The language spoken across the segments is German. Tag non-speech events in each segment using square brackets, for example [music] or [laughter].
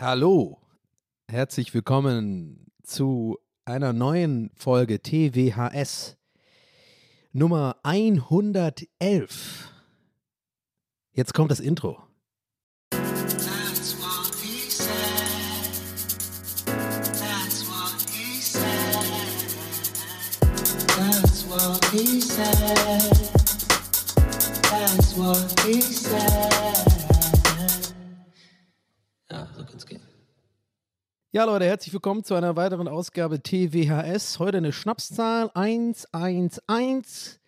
Hallo, herzlich willkommen zu einer neuen Folge TWHS Nummer 111. Jetzt kommt das Intro. He said. Ja, so kann's gehen. Ja, Leute, herzlich willkommen zu einer weiteren Ausgabe TWHS. Heute eine Schnapszahl 111.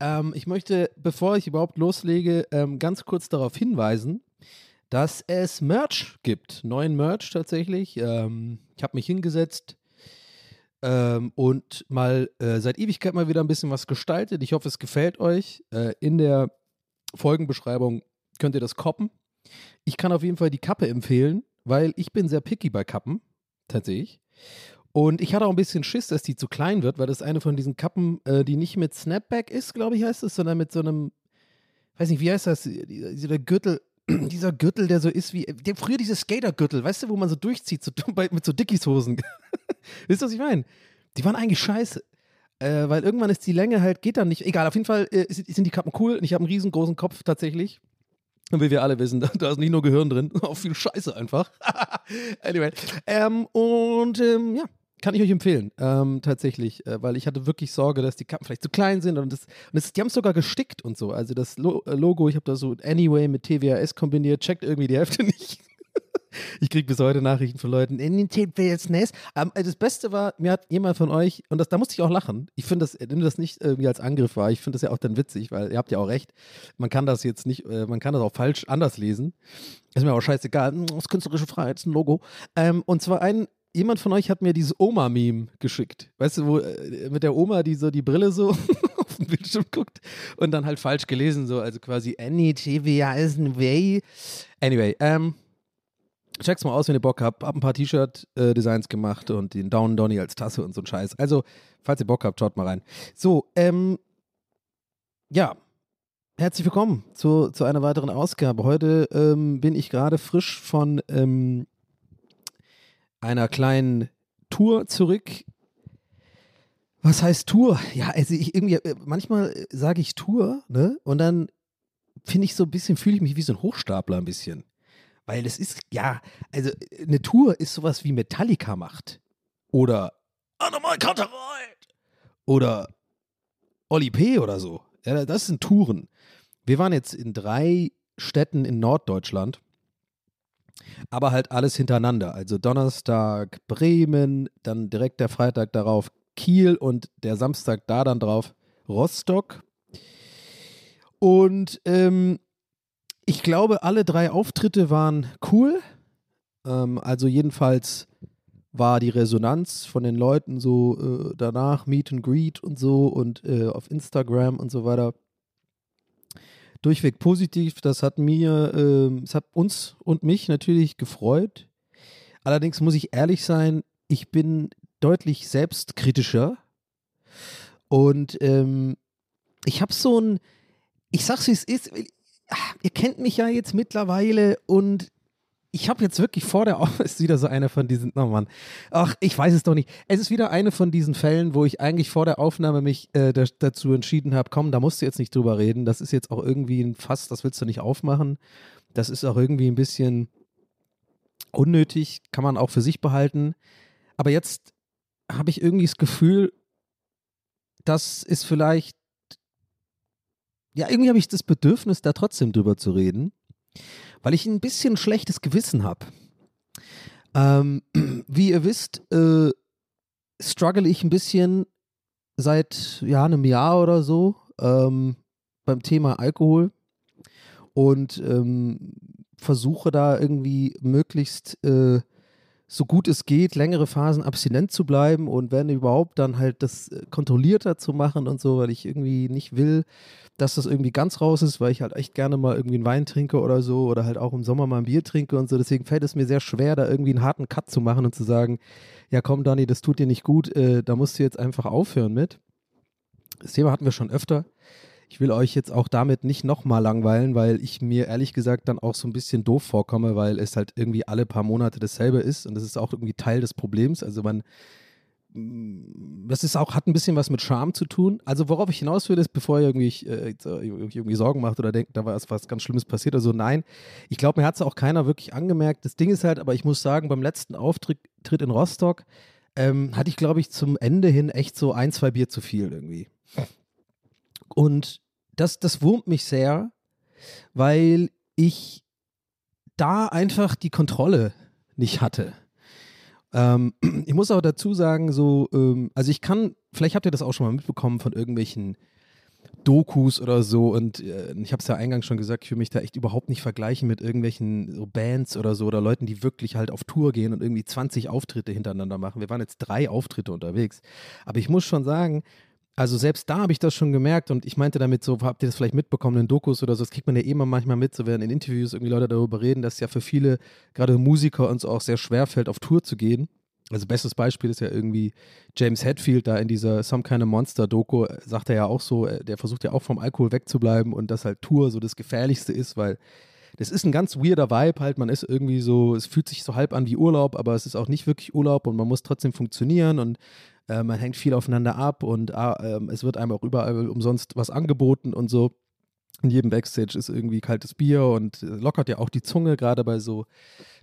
Ähm, ich möchte, bevor ich überhaupt loslege, ähm, ganz kurz darauf hinweisen, dass es Merch gibt. Neuen Merch tatsächlich. Ähm, ich habe mich hingesetzt ähm, und mal äh, seit Ewigkeit mal wieder ein bisschen was gestaltet. Ich hoffe, es gefällt euch. Äh, in der Folgenbeschreibung könnt ihr das koppen. Ich kann auf jeden Fall die Kappe empfehlen, weil ich bin sehr picky bei Kappen, tatsächlich. Und ich hatte auch ein bisschen Schiss, dass die zu klein wird, weil das eine von diesen Kappen, äh, die nicht mit Snapback ist, glaube ich, heißt es, sondern mit so einem, weiß nicht, wie heißt das, dieser Gürtel, [clears throat] dieser Gürtel, der so ist wie, der, früher diese Skatergürtel, weißt du, wo man so durchzieht, so, [laughs] bei, mit so Dickies-Hosen. [laughs] Wisst ihr, was ich meine? Die waren eigentlich scheiße. Äh, weil irgendwann ist die Länge halt, geht dann nicht. Egal, auf jeden Fall äh, sind, die Kappen cool und ich habe einen riesengroßen Kopf tatsächlich. Und wie wir alle wissen, [laughs] da, da ist nicht nur Gehirn drin, [laughs] auch viel Scheiße einfach. [laughs] anyway. Ähm, und ähm, ja, kann ich euch empfehlen, ähm, tatsächlich, äh, weil ich hatte wirklich Sorge, dass die Kappen vielleicht zu klein sind und, das, und das, die haben es sogar gestickt und so. Also das Lo äh, Logo, ich habe da so Anyway mit TWAS kombiniert, checkt irgendwie die Hälfte nicht. Ich kriege bis heute Nachrichten von Leuten, in den TWAS. Ähm, das Beste war, mir hat jemand von euch, und das, da musste ich auch lachen, ich finde das, wenn das nicht irgendwie als Angriff war, ich finde das ja auch dann witzig, weil ihr habt ja auch recht, man kann das jetzt nicht, äh, man kann das auch falsch anders lesen. Ist mir auch scheißegal, hm, das ist künstlerische Freiheit, ist ein Logo. Ähm, und zwar ein, jemand von euch hat mir dieses Oma-Meme geschickt. Weißt du, wo äh, mit der Oma, die so die Brille so [laughs] auf den Bildschirm guckt und dann halt falsch gelesen, so, also quasi Annie TVA is way. Anyway, ähm, check's mal aus, wenn ihr Bock habt. Hab ein paar T-Shirt-Designs gemacht und den Down Donny als Tasse und so ein Scheiß. Also, falls ihr Bock habt, schaut mal rein. So, ähm, ja. Herzlich willkommen zu, zu einer weiteren Ausgabe. Heute ähm, bin ich gerade frisch von ähm, einer kleinen Tour zurück. Was heißt Tour? Ja, also ich irgendwie, äh, manchmal sage ich Tour, ne? Und dann finde ich so ein bisschen, fühle ich mich wie so ein Hochstapler ein bisschen. Weil es ist, ja, also eine Tour ist sowas wie Metallica macht. Oder Animal Kantereit. Oder Oli P. oder so. Ja, das sind Touren. Wir waren jetzt in drei Städten in Norddeutschland aber halt alles hintereinander. Also Donnerstag Bremen, dann direkt der Freitag darauf Kiel und der Samstag da dann drauf Rostock. Und ähm, ich glaube, alle drei Auftritte waren cool. Ähm, also jedenfalls war die Resonanz von den Leuten so äh, danach, Meet and Greet und so und äh, auf Instagram und so weiter durchweg positiv. Das hat mir, äh, es hat uns und mich natürlich gefreut. Allerdings muss ich ehrlich sein, ich bin deutlich selbstkritischer. Und ähm, ich habe so ein, ich sag's wie es ist, ihr kennt mich ja jetzt mittlerweile und ich habe jetzt wirklich vor der Aufnahme, [laughs] ist wieder so einer von diesen, oh Mann, ach, ich weiß es doch nicht. Es ist wieder eine von diesen Fällen, wo ich eigentlich vor der Aufnahme mich äh, da, dazu entschieden habe, komm, da musst du jetzt nicht drüber reden. Das ist jetzt auch irgendwie ein Fass, das willst du nicht aufmachen. Das ist auch irgendwie ein bisschen unnötig, kann man auch für sich behalten. Aber jetzt habe ich irgendwie das Gefühl, das ist vielleicht, ja, irgendwie habe ich das Bedürfnis, da trotzdem drüber zu reden, weil ich ein bisschen schlechtes Gewissen habe. Ähm, [clears throat] wie ihr wisst, äh, struggle ich ein bisschen seit ja, einem Jahr oder so ähm, beim Thema Alkohol und ähm, versuche da irgendwie möglichst äh, so gut es geht, längere Phasen abstinent zu bleiben und wenn überhaupt dann halt das äh, kontrollierter zu machen und so, weil ich irgendwie nicht will, dass das irgendwie ganz raus ist, weil ich halt echt gerne mal irgendwie einen Wein trinke oder so oder halt auch im Sommer mal ein Bier trinke und so. Deswegen fällt es mir sehr schwer, da irgendwie einen harten Cut zu machen und zu sagen, ja komm Dani, das tut dir nicht gut, äh, da musst du jetzt einfach aufhören mit. Das Thema hatten wir schon öfter. Ich will euch jetzt auch damit nicht nochmal langweilen, weil ich mir ehrlich gesagt dann auch so ein bisschen doof vorkomme, weil es halt irgendwie alle paar Monate dasselbe ist und das ist auch irgendwie Teil des Problems. Also man, mm, das ist auch, hat ein bisschen was mit Scham zu tun. Also worauf ich hinaus will, ist, bevor ihr irgendwie, äh, irgendwie Sorgen macht oder denkt, da war was ganz Schlimmes passiert oder so, nein. Ich glaube, mir hat es auch keiner wirklich angemerkt. Das Ding ist halt, aber ich muss sagen, beim letzten Auftritt in Rostock ähm, hatte ich, glaube ich, zum Ende hin echt so ein, zwei Bier zu viel irgendwie. Und das, das wurmt mich sehr, weil ich da einfach die Kontrolle nicht hatte. Ähm, [clears throat] ich muss auch dazu sagen, so, ähm, also ich kann, vielleicht habt ihr das auch schon mal mitbekommen von irgendwelchen Dokus oder so und äh, ich habe es ja eingangs schon gesagt, ich will mich da echt überhaupt nicht vergleichen mit irgendwelchen so Bands oder so oder Leuten, die wirklich halt auf Tour gehen und irgendwie 20 Auftritte hintereinander machen. Wir waren jetzt drei Auftritte unterwegs. Aber ich muss schon sagen, also selbst da habe ich das schon gemerkt und ich meinte damit so, habt ihr das vielleicht mitbekommen in Dokus oder so, das kriegt man ja immer manchmal mit, so werden in Interviews irgendwie Leute darüber reden, dass ja für viele, gerade Musiker uns auch sehr schwer fällt, auf Tour zu gehen. Also bestes Beispiel ist ja irgendwie James Hetfield da in dieser Some Kind of Monster Doku, sagt er ja auch so, äh, der versucht ja auch vom Alkohol wegzubleiben und dass halt Tour so das Gefährlichste ist, weil das ist ein ganz weirder Vibe halt, man ist irgendwie so, es fühlt sich so halb an wie Urlaub, aber es ist auch nicht wirklich Urlaub und man muss trotzdem funktionieren und äh, man hängt viel aufeinander ab und äh, es wird einem auch überall umsonst was angeboten und so. In jedem Backstage ist irgendwie kaltes Bier und lockert ja auch die Zunge, gerade bei so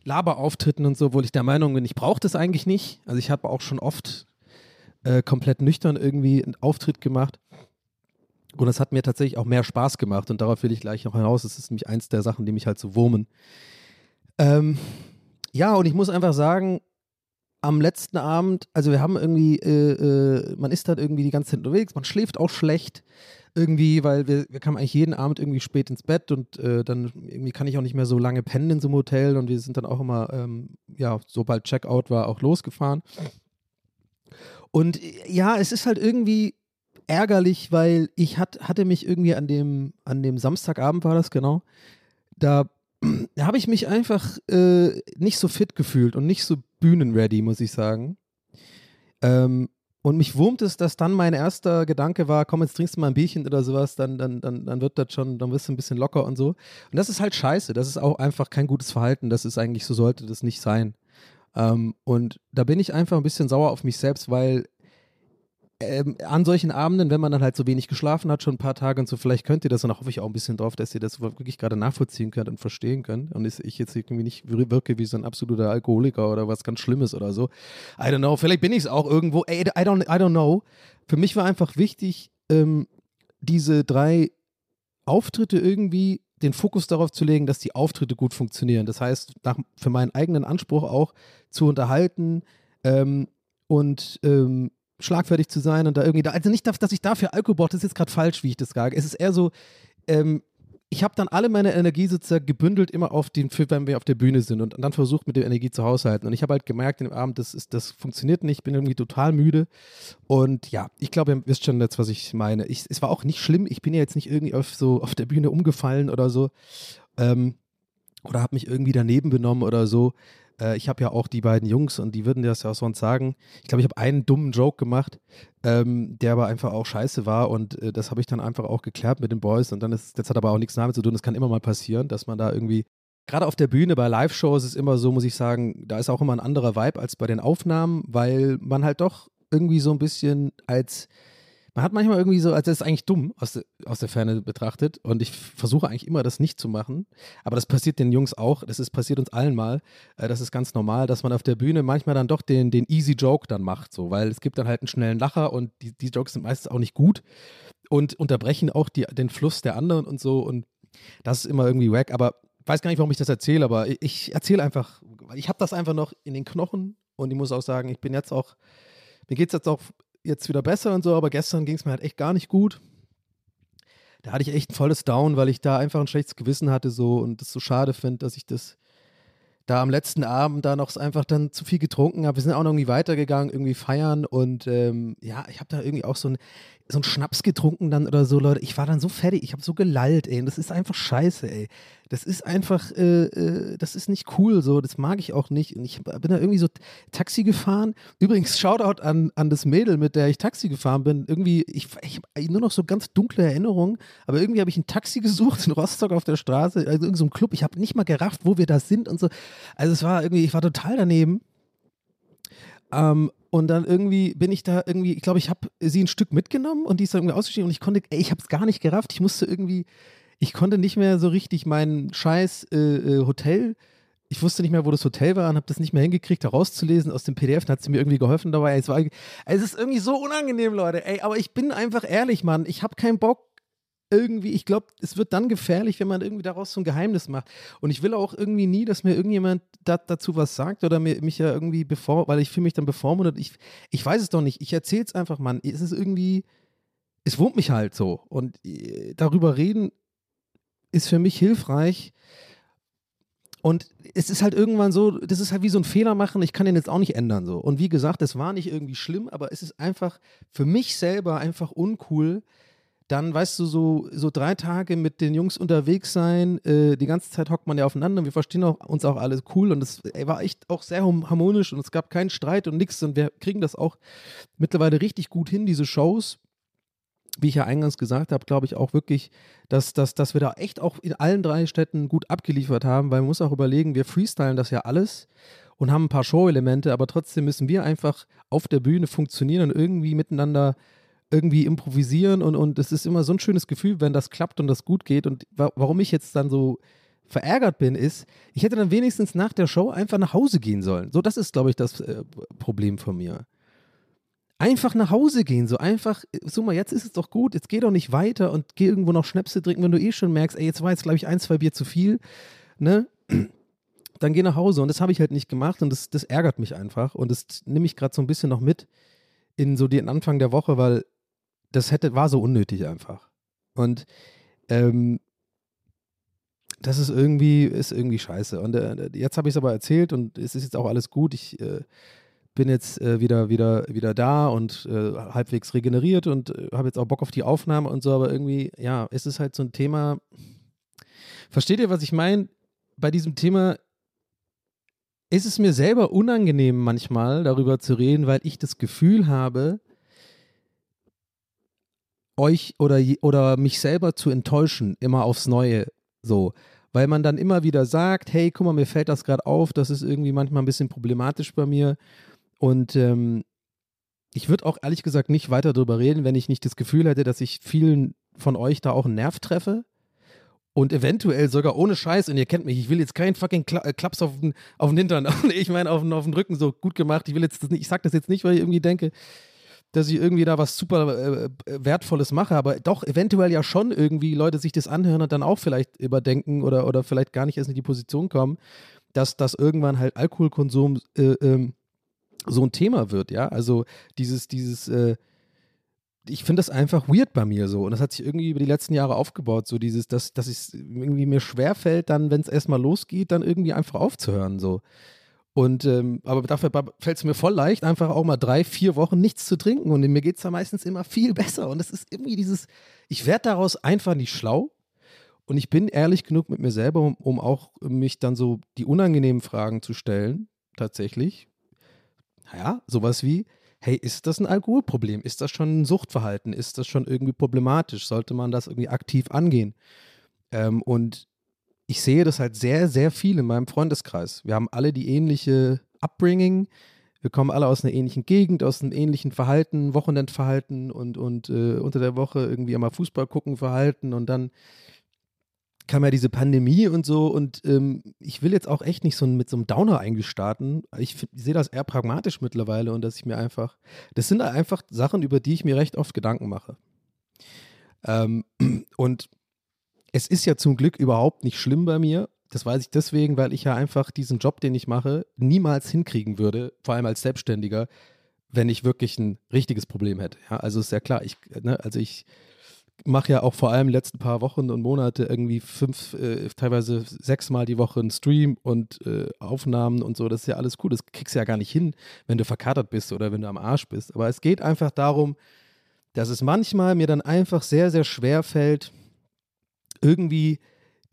Laberauftritten und so, wo ich der Meinung bin, ich brauche das eigentlich nicht. Also ich habe auch schon oft äh, komplett nüchtern irgendwie einen Auftritt gemacht. Und es hat mir tatsächlich auch mehr Spaß gemacht und darauf will ich gleich noch hinaus. Das ist nämlich eins der Sachen, die mich halt so wurmen. Ähm, ja, und ich muss einfach sagen, am letzten Abend, also wir haben irgendwie, äh, äh, man ist dann irgendwie die ganze Zeit unterwegs, man schläft auch schlecht irgendwie, weil wir, wir kamen eigentlich jeden Abend irgendwie spät ins Bett und äh, dann irgendwie kann ich auch nicht mehr so lange pennen in so einem Hotel und wir sind dann auch immer, ähm, ja, sobald Checkout war, auch losgefahren. Und ja, es ist halt irgendwie ärgerlich, weil ich hat, hatte mich irgendwie an dem, an dem Samstagabend war das genau, da da [clears throat] habe ich mich einfach äh, nicht so fit gefühlt und nicht so bühnenready, muss ich sagen. Ähm, und mich wurmt es, dass dann mein erster Gedanke war, komm, jetzt trinkst du mal ein Bierchen oder sowas, dann, dann, dann, dann wird das schon, dann wirst du ein bisschen locker und so. Und das ist halt scheiße. Das ist auch einfach kein gutes Verhalten. Das ist eigentlich, so sollte das nicht sein. Ähm, und da bin ich einfach ein bisschen sauer auf mich selbst, weil ähm, an solchen Abenden, wenn man dann halt so wenig geschlafen hat, schon ein paar Tage und so, vielleicht könnt ihr das und da hoffe ich auch ein bisschen drauf, dass ihr das wirklich gerade nachvollziehen könnt und verstehen könnt und ich jetzt irgendwie nicht wirke wie so ein absoluter Alkoholiker oder was ganz Schlimmes oder so. I don't know, vielleicht bin ich es auch irgendwo, I don't, I don't know. Für mich war einfach wichtig, ähm, diese drei Auftritte irgendwie den Fokus darauf zu legen, dass die Auftritte gut funktionieren. Das heißt, nach, für meinen eigenen Anspruch auch zu unterhalten ähm, und ähm, schlagfertig zu sein und da irgendwie da, also nicht, dass ich dafür Alkohol brauche, das ist jetzt gerade falsch, wie ich das sage. Es ist eher so, ähm, ich habe dann alle meine Energie sozusagen gebündelt immer auf den, wenn wir auf der Bühne sind und dann versucht mit der Energie zu haushalten. Und ich habe halt gemerkt in dem Abend, das, ist, das funktioniert nicht, ich bin irgendwie total müde. Und ja, ich glaube, ihr wisst schon jetzt, was ich meine. Ich, es war auch nicht schlimm, ich bin ja jetzt nicht irgendwie auf, so auf der Bühne umgefallen oder so. Ähm, oder habe mich irgendwie daneben benommen oder so. Äh, ich habe ja auch die beiden Jungs und die würden das ja auch sonst sagen. Ich glaube, ich habe einen dummen Joke gemacht, ähm, der aber einfach auch scheiße war und äh, das habe ich dann einfach auch geklärt mit den Boys und dann ist, das hat aber auch nichts damit zu tun. Das kann immer mal passieren, dass man da irgendwie gerade auf der Bühne bei Live-Shows ist immer so, muss ich sagen, da ist auch immer ein anderer Vibe als bei den Aufnahmen, weil man halt doch irgendwie so ein bisschen als man hat manchmal irgendwie so, als das ist eigentlich dumm aus, aus der Ferne betrachtet und ich versuche eigentlich immer das nicht zu machen, aber das passiert den Jungs auch, das ist passiert uns allen mal, äh, das ist ganz normal, dass man auf der Bühne manchmal dann doch den, den easy Joke dann macht, so, weil es gibt dann halt einen schnellen Lacher und die, die Jokes sind meistens auch nicht gut und unterbrechen auch die, den Fluss der anderen und so. Und das ist immer irgendwie wack, aber weiß gar nicht, warum ich das erzähle, aber ich, ich erzähle einfach, ich habe das einfach noch in den Knochen und ich muss auch sagen, ich bin jetzt auch, mir geht es jetzt auch jetzt wieder besser und so, aber gestern ging es mir halt echt gar nicht gut. Da hatte ich echt ein volles Down, weil ich da einfach ein schlechtes Gewissen hatte so und das so schade finde, dass ich das da am letzten Abend da noch einfach dann zu viel getrunken habe. Wir sind auch noch irgendwie weitergegangen, irgendwie feiern und ähm, ja, ich habe da irgendwie auch so ein, so einen Schnaps getrunken dann oder so, Leute. Ich war dann so fertig, ich habe so gelallt, ey. Und das ist einfach scheiße, ey. Das ist einfach, äh, äh, das ist nicht cool so, das mag ich auch nicht. Und ich bin da irgendwie so Taxi gefahren. Übrigens, Shoutout an, an das Mädel, mit der ich Taxi gefahren bin. Irgendwie, ich, ich habe nur noch so ganz dunkle Erinnerungen, aber irgendwie habe ich ein Taxi [laughs] gesucht in Rostock auf der Straße, also irgendein so Club. Ich habe nicht mal gerafft, wo wir da sind und so. Also es war irgendwie, ich war total daneben. Ähm, und dann irgendwie bin ich da irgendwie, ich glaube, ich habe sie ein Stück mitgenommen und die ist dann irgendwie ausgestiegen und ich konnte, ey, ich habe es gar nicht gerafft. Ich musste irgendwie, ich konnte nicht mehr so richtig mein scheiß äh, äh, Hotel, ich wusste nicht mehr, wo das Hotel war und habe das nicht mehr hingekriegt, da rauszulesen aus dem PDF. Dann hat sie mir irgendwie geholfen dabei. Es, war, es ist irgendwie so unangenehm, Leute. Ey, aber ich bin einfach ehrlich, Mann. Ich habe keinen Bock, irgendwie, ich glaube, es wird dann gefährlich, wenn man irgendwie daraus so ein Geheimnis macht. Und ich will auch irgendwie nie, dass mir irgendjemand da, dazu was sagt oder mir, mich ja irgendwie bevor, weil ich fühle mich dann bevormundet. Ich, ich weiß es doch nicht. Ich erzähle es einfach, Mann. Es ist irgendwie, es wurmt mich halt so. Und äh, darüber reden ist für mich hilfreich. Und es ist halt irgendwann so, das ist halt wie so ein Fehler machen, ich kann den jetzt auch nicht ändern so. Und wie gesagt, es war nicht irgendwie schlimm, aber es ist einfach für mich selber einfach uncool, dann, weißt du, so, so drei Tage mit den Jungs unterwegs sein, äh, die ganze Zeit hockt man ja aufeinander und wir verstehen auch, uns auch alles cool und es war echt auch sehr harmonisch und es gab keinen Streit und nichts und wir kriegen das auch mittlerweile richtig gut hin, diese Shows. Wie ich ja eingangs gesagt habe, glaube ich auch wirklich, dass, dass, dass wir da echt auch in allen drei Städten gut abgeliefert haben, weil man muss auch überlegen, wir freestylen das ja alles und haben ein paar Show-Elemente, aber trotzdem müssen wir einfach auf der Bühne funktionieren und irgendwie miteinander irgendwie improvisieren und, und es ist immer so ein schönes Gefühl, wenn das klappt und das gut geht. Und wa warum ich jetzt dann so verärgert bin, ist, ich hätte dann wenigstens nach der Show einfach nach Hause gehen sollen. So, das ist, glaube ich, das äh, Problem von mir. Einfach nach Hause gehen, so einfach, so mal, jetzt ist es doch gut, jetzt geh doch nicht weiter und geh irgendwo noch Schnäpse trinken, wenn du eh schon merkst, ey, jetzt war jetzt, glaube ich, ein, zwei Bier zu viel, ne? [clears throat] Dann geh nach Hause und das habe ich halt nicht gemacht und das, das ärgert mich einfach und das nehme ich gerade so ein bisschen noch mit in so den Anfang der Woche, weil das hätte, war so unnötig einfach. Und ähm, das ist irgendwie, ist irgendwie scheiße. Und äh, jetzt habe ich es aber erzählt und es ist jetzt auch alles gut. Ich äh, bin jetzt äh, wieder, wieder, wieder da und äh, halbwegs regeneriert und äh, habe jetzt auch Bock auf die Aufnahme und so, aber irgendwie, ja, es ist halt so ein Thema. Versteht ihr, was ich meine? Bei diesem Thema ist es mir selber unangenehm manchmal darüber zu reden, weil ich das Gefühl habe, euch oder, oder mich selber zu enttäuschen, immer aufs Neue so. Weil man dann immer wieder sagt, hey, guck mal, mir fällt das gerade auf, das ist irgendwie manchmal ein bisschen problematisch bei mir. Und ähm, ich würde auch ehrlich gesagt nicht weiter darüber reden, wenn ich nicht das Gefühl hätte, dass ich vielen von euch da auch einen Nerv treffe. Und eventuell sogar ohne Scheiß, und ihr kennt mich, ich will jetzt keinen fucking Kla äh, Klaps auf den, auf den Hintern, [laughs] ich meine auf, auf den Rücken so gut gemacht. Ich will jetzt das nicht, ich sag das jetzt nicht, weil ich irgendwie denke, dass ich irgendwie da was super äh, äh, Wertvolles mache, aber doch eventuell ja schon irgendwie Leute sich das anhören und dann auch vielleicht überdenken oder, oder vielleicht gar nicht erst in die Position kommen, dass das irgendwann halt Alkoholkonsum äh, ähm, so ein Thema wird, ja. Also dieses, dieses, äh, ich finde das einfach weird bei mir so. Und das hat sich irgendwie über die letzten Jahre aufgebaut, so dieses, dass, dass es irgendwie mir schwerfällt, dann, wenn es erstmal losgeht, dann irgendwie einfach aufzuhören. So. Und ähm, aber dafür fällt es mir voll leicht, einfach auch mal drei, vier Wochen nichts zu trinken. Und mir geht es da meistens immer viel [laughs] besser. Und es ist irgendwie dieses, ich werde daraus einfach nicht schlau. Und ich bin ehrlich genug mit mir selber, um, um auch mich dann so die unangenehmen Fragen zu stellen, tatsächlich. Naja, sowas wie, hey, ist das ein Alkoholproblem? Ist das schon ein Suchtverhalten? Ist das schon irgendwie problematisch? Sollte man das irgendwie aktiv angehen? Ähm, und ich sehe das halt sehr, sehr viel in meinem Freundeskreis. Wir haben alle die ähnliche Upbringing. Wir kommen alle aus einer ähnlichen Gegend, aus einem ähnlichen Verhalten, Wochenendverhalten und, und äh, unter der Woche irgendwie immer Fußball gucken Verhalten und dann kam ja diese Pandemie und so und ähm, ich will jetzt auch echt nicht so mit so einem Downer eigentlich starten. Ich, ich sehe das eher pragmatisch mittlerweile und dass ich mir einfach, das sind einfach Sachen, über die ich mir recht oft Gedanken mache. Ähm, [clears throat] und es ist ja zum Glück überhaupt nicht schlimm bei mir. Das weiß ich deswegen, weil ich ja einfach diesen Job, den ich mache, niemals hinkriegen würde, vor allem als Selbstständiger, wenn ich wirklich ein richtiges Problem hätte. Ja, also ist ja klar, ich, ne, also ich mache ja auch vor allem letzten paar Wochen und Monate irgendwie fünf, äh, teilweise sechsmal die Woche einen Stream und äh, Aufnahmen und so. Das ist ja alles cool. Das kriegst du ja gar nicht hin, wenn du verkatert bist oder wenn du am Arsch bist. Aber es geht einfach darum, dass es manchmal mir dann einfach sehr, sehr schwer fällt, irgendwie